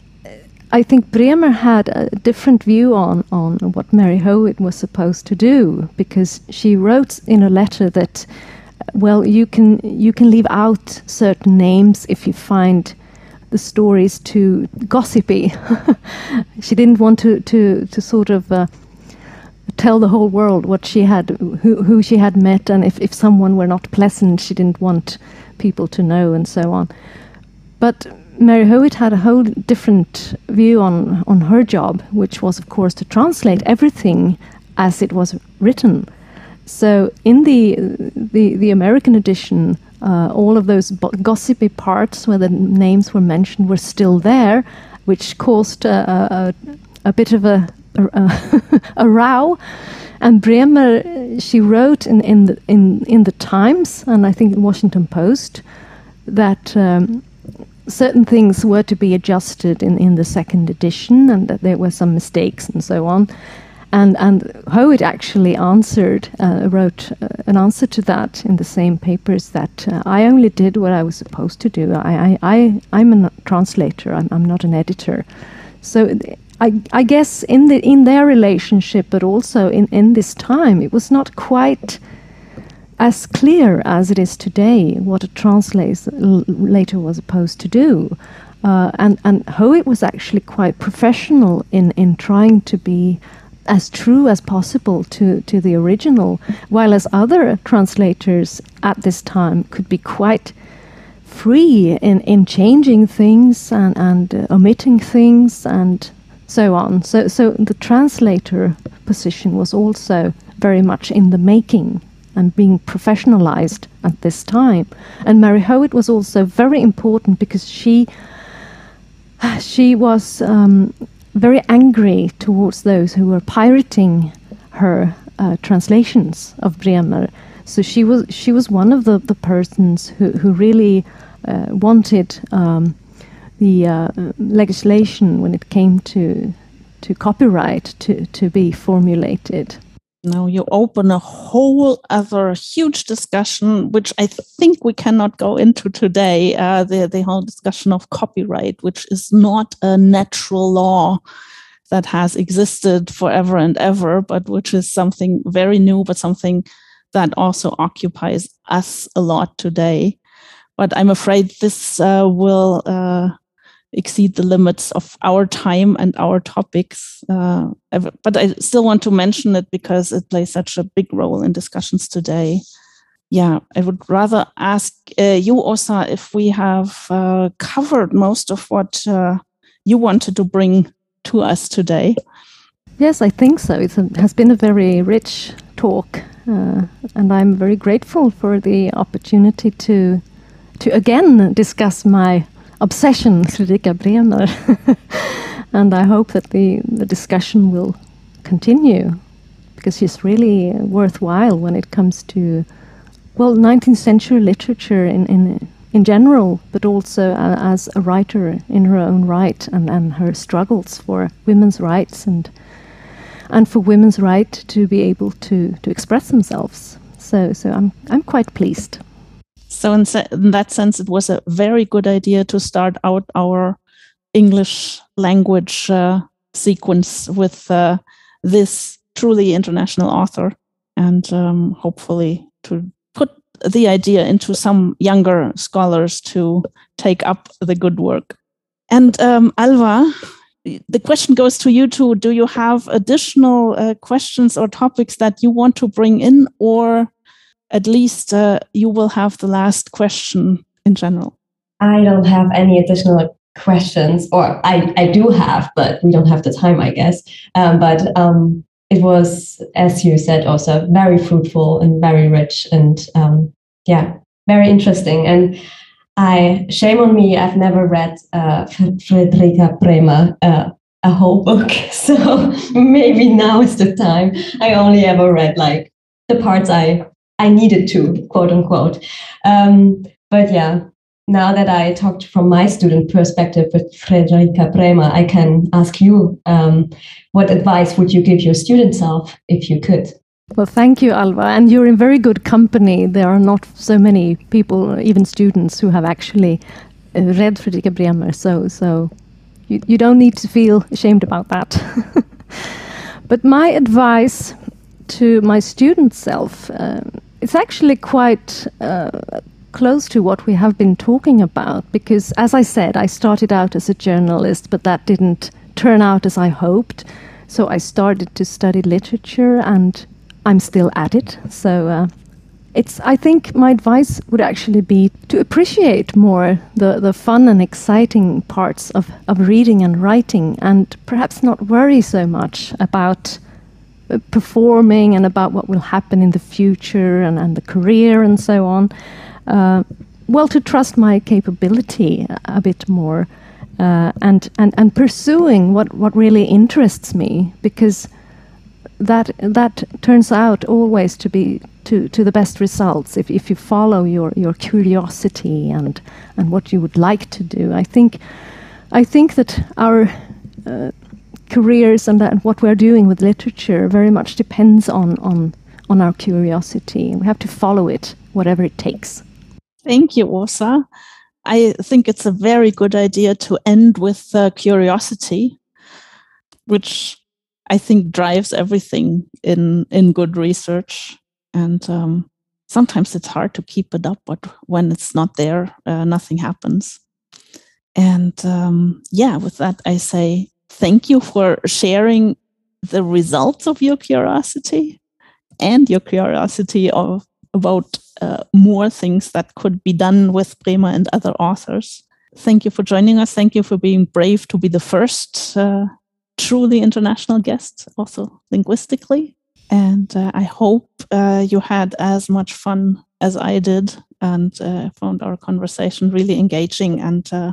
I think Bremer had a different view on, on what Mary Howitt was supposed to do because she wrote in a letter that well, you can you can leave out certain names if you find the stories too gossipy. she didn't want to to to sort of uh, tell the whole world what she had, who who she had met, and if if someone were not pleasant, she didn't want people to know, and so on. But Mary Howitt had a whole different view on on her job, which was, of course, to translate everything as it was written. So in the the, the American edition, uh, all of those gossipy parts where the names were mentioned were still there, which caused a, a, a bit of a, a, row. And Bremer, she wrote in, in, the, in, in the Times and I think the Washington Post that um, certain things were to be adjusted in, in the second edition and that there were some mistakes and so on. And, and Howitt actually answered, uh, wrote uh, an answer to that in the same papers that uh, I only did what I was supposed to do. I, I, I, am a translator, I'm, I'm not an editor. So I, I guess in, the, in their relationship, but also in, in this time, it was not quite as clear as it is today what a translator was supposed to do. Uh, and and Howitt was actually quite professional in, in trying to be as true as possible to, to the original, while as other translators at this time could be quite free in, in changing things and, and uh, omitting things and so on. So, so the translator position was also very much in the making and being professionalized at this time. And Mary Howitt was also very important because she she was um, very angry towards those who were pirating her uh, translations of Bremer. So she was she was one of the, the persons who, who really uh, wanted um, the uh, legislation when it came to to copyright to, to be formulated. Now you open a whole other huge discussion, which I think we cannot go into today. Uh, the the whole discussion of copyright, which is not a natural law that has existed forever and ever, but which is something very new, but something that also occupies us a lot today. But I'm afraid this uh, will uh, exceed the limits of our time and our topics. Uh, but I still want to mention it because it plays such a big role in discussions today. Yeah, I would rather ask uh, you, Åsa, if we have uh, covered most of what uh, you wanted to bring to us today. Yes, I think so. It has been a very rich talk, uh, and I'm very grateful for the opportunity to to again discuss my obsession, Fredrika Bremer. and I hope that the, the discussion will continue because she's really worthwhile when it comes to, well, 19th century literature in, in, in general, but also as a writer in her own right and, and her struggles for women's rights and, and for women's right to be able to, to express themselves. So, so I'm, I'm quite pleased. So in, se- in that sense, it was a very good idea to start out our English language uh, sequence with uh, this truly international author, and um, hopefully to put the idea into some younger scholars to take up the good work. And um, Alva, the question goes to you too. Do you have additional uh, questions or topics that you want to bring in, or at least uh, you will have the last question in general. I don't have any additional questions, or I, I do have, but we don't have the time, I guess. Um, but um, it was, as you said, also very fruitful and very rich and um, yeah, very interesting. And I shame on me, I've never read uh, Fredrika Bremer. Uh, a whole book, so maybe now is the time. I only ever read like the parts I I needed to, quote unquote. Um, but yeah, now that I talked from my student perspective with Fredrika Bremer, I can ask you um, what advice would you give your student self if you could? Well, thank you, Alva. And you're in very good company. There are not so many people, even students, who have actually uh, read Fredrika Bremer. So, so you, you don't need to feel ashamed about that. but my advice to my student self um, It's actually quite uh, close to what we have been talking about because, as I said, I started out as a journalist, but that didn't turn out as I hoped. So I started to study literature and I'm still at it. So uh, it's I think my advice would actually be to appreciate more the, the fun and exciting parts of, of reading and writing and perhaps not worry so much about performing and about what will happen in the future and, and the career and so on. Uh, well, to trust my capability a bit more uh, and, and, and pursuing what, what really interests me because that that turns out always to be to, to the best results if, if you follow your, your curiosity and and what you would like to do. I think I think that our uh, careers and, that, what we're doing with literature very much depends on on on our curiosity. We have to follow it, whatever it takes. Thank you, Åsa. I think it's a very good idea to end with uh, curiosity, which I think drives everything in in good research. And um, sometimes it's hard to keep it up, but when it's not there, uh, nothing happens. And um, yeah, with that, I say thank you for sharing the results of your curiosity and your curiosity of about uh, more things that could be done with Bremer and other authors. Thank you for joining us. Thank you for being brave to be the first uh, truly international guest, also linguistically. And uh, I hope uh, you had as much fun as I did and uh, found our conversation really engaging. And uh,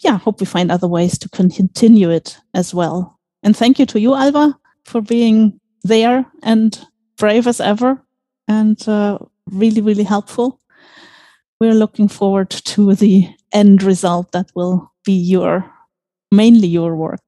yeah, hope we find other ways to continue it as well. And thank you to you, Alva, for being there and brave as ever and uh, really, really helpful. We're looking forward to the end result that will be your mainly your work.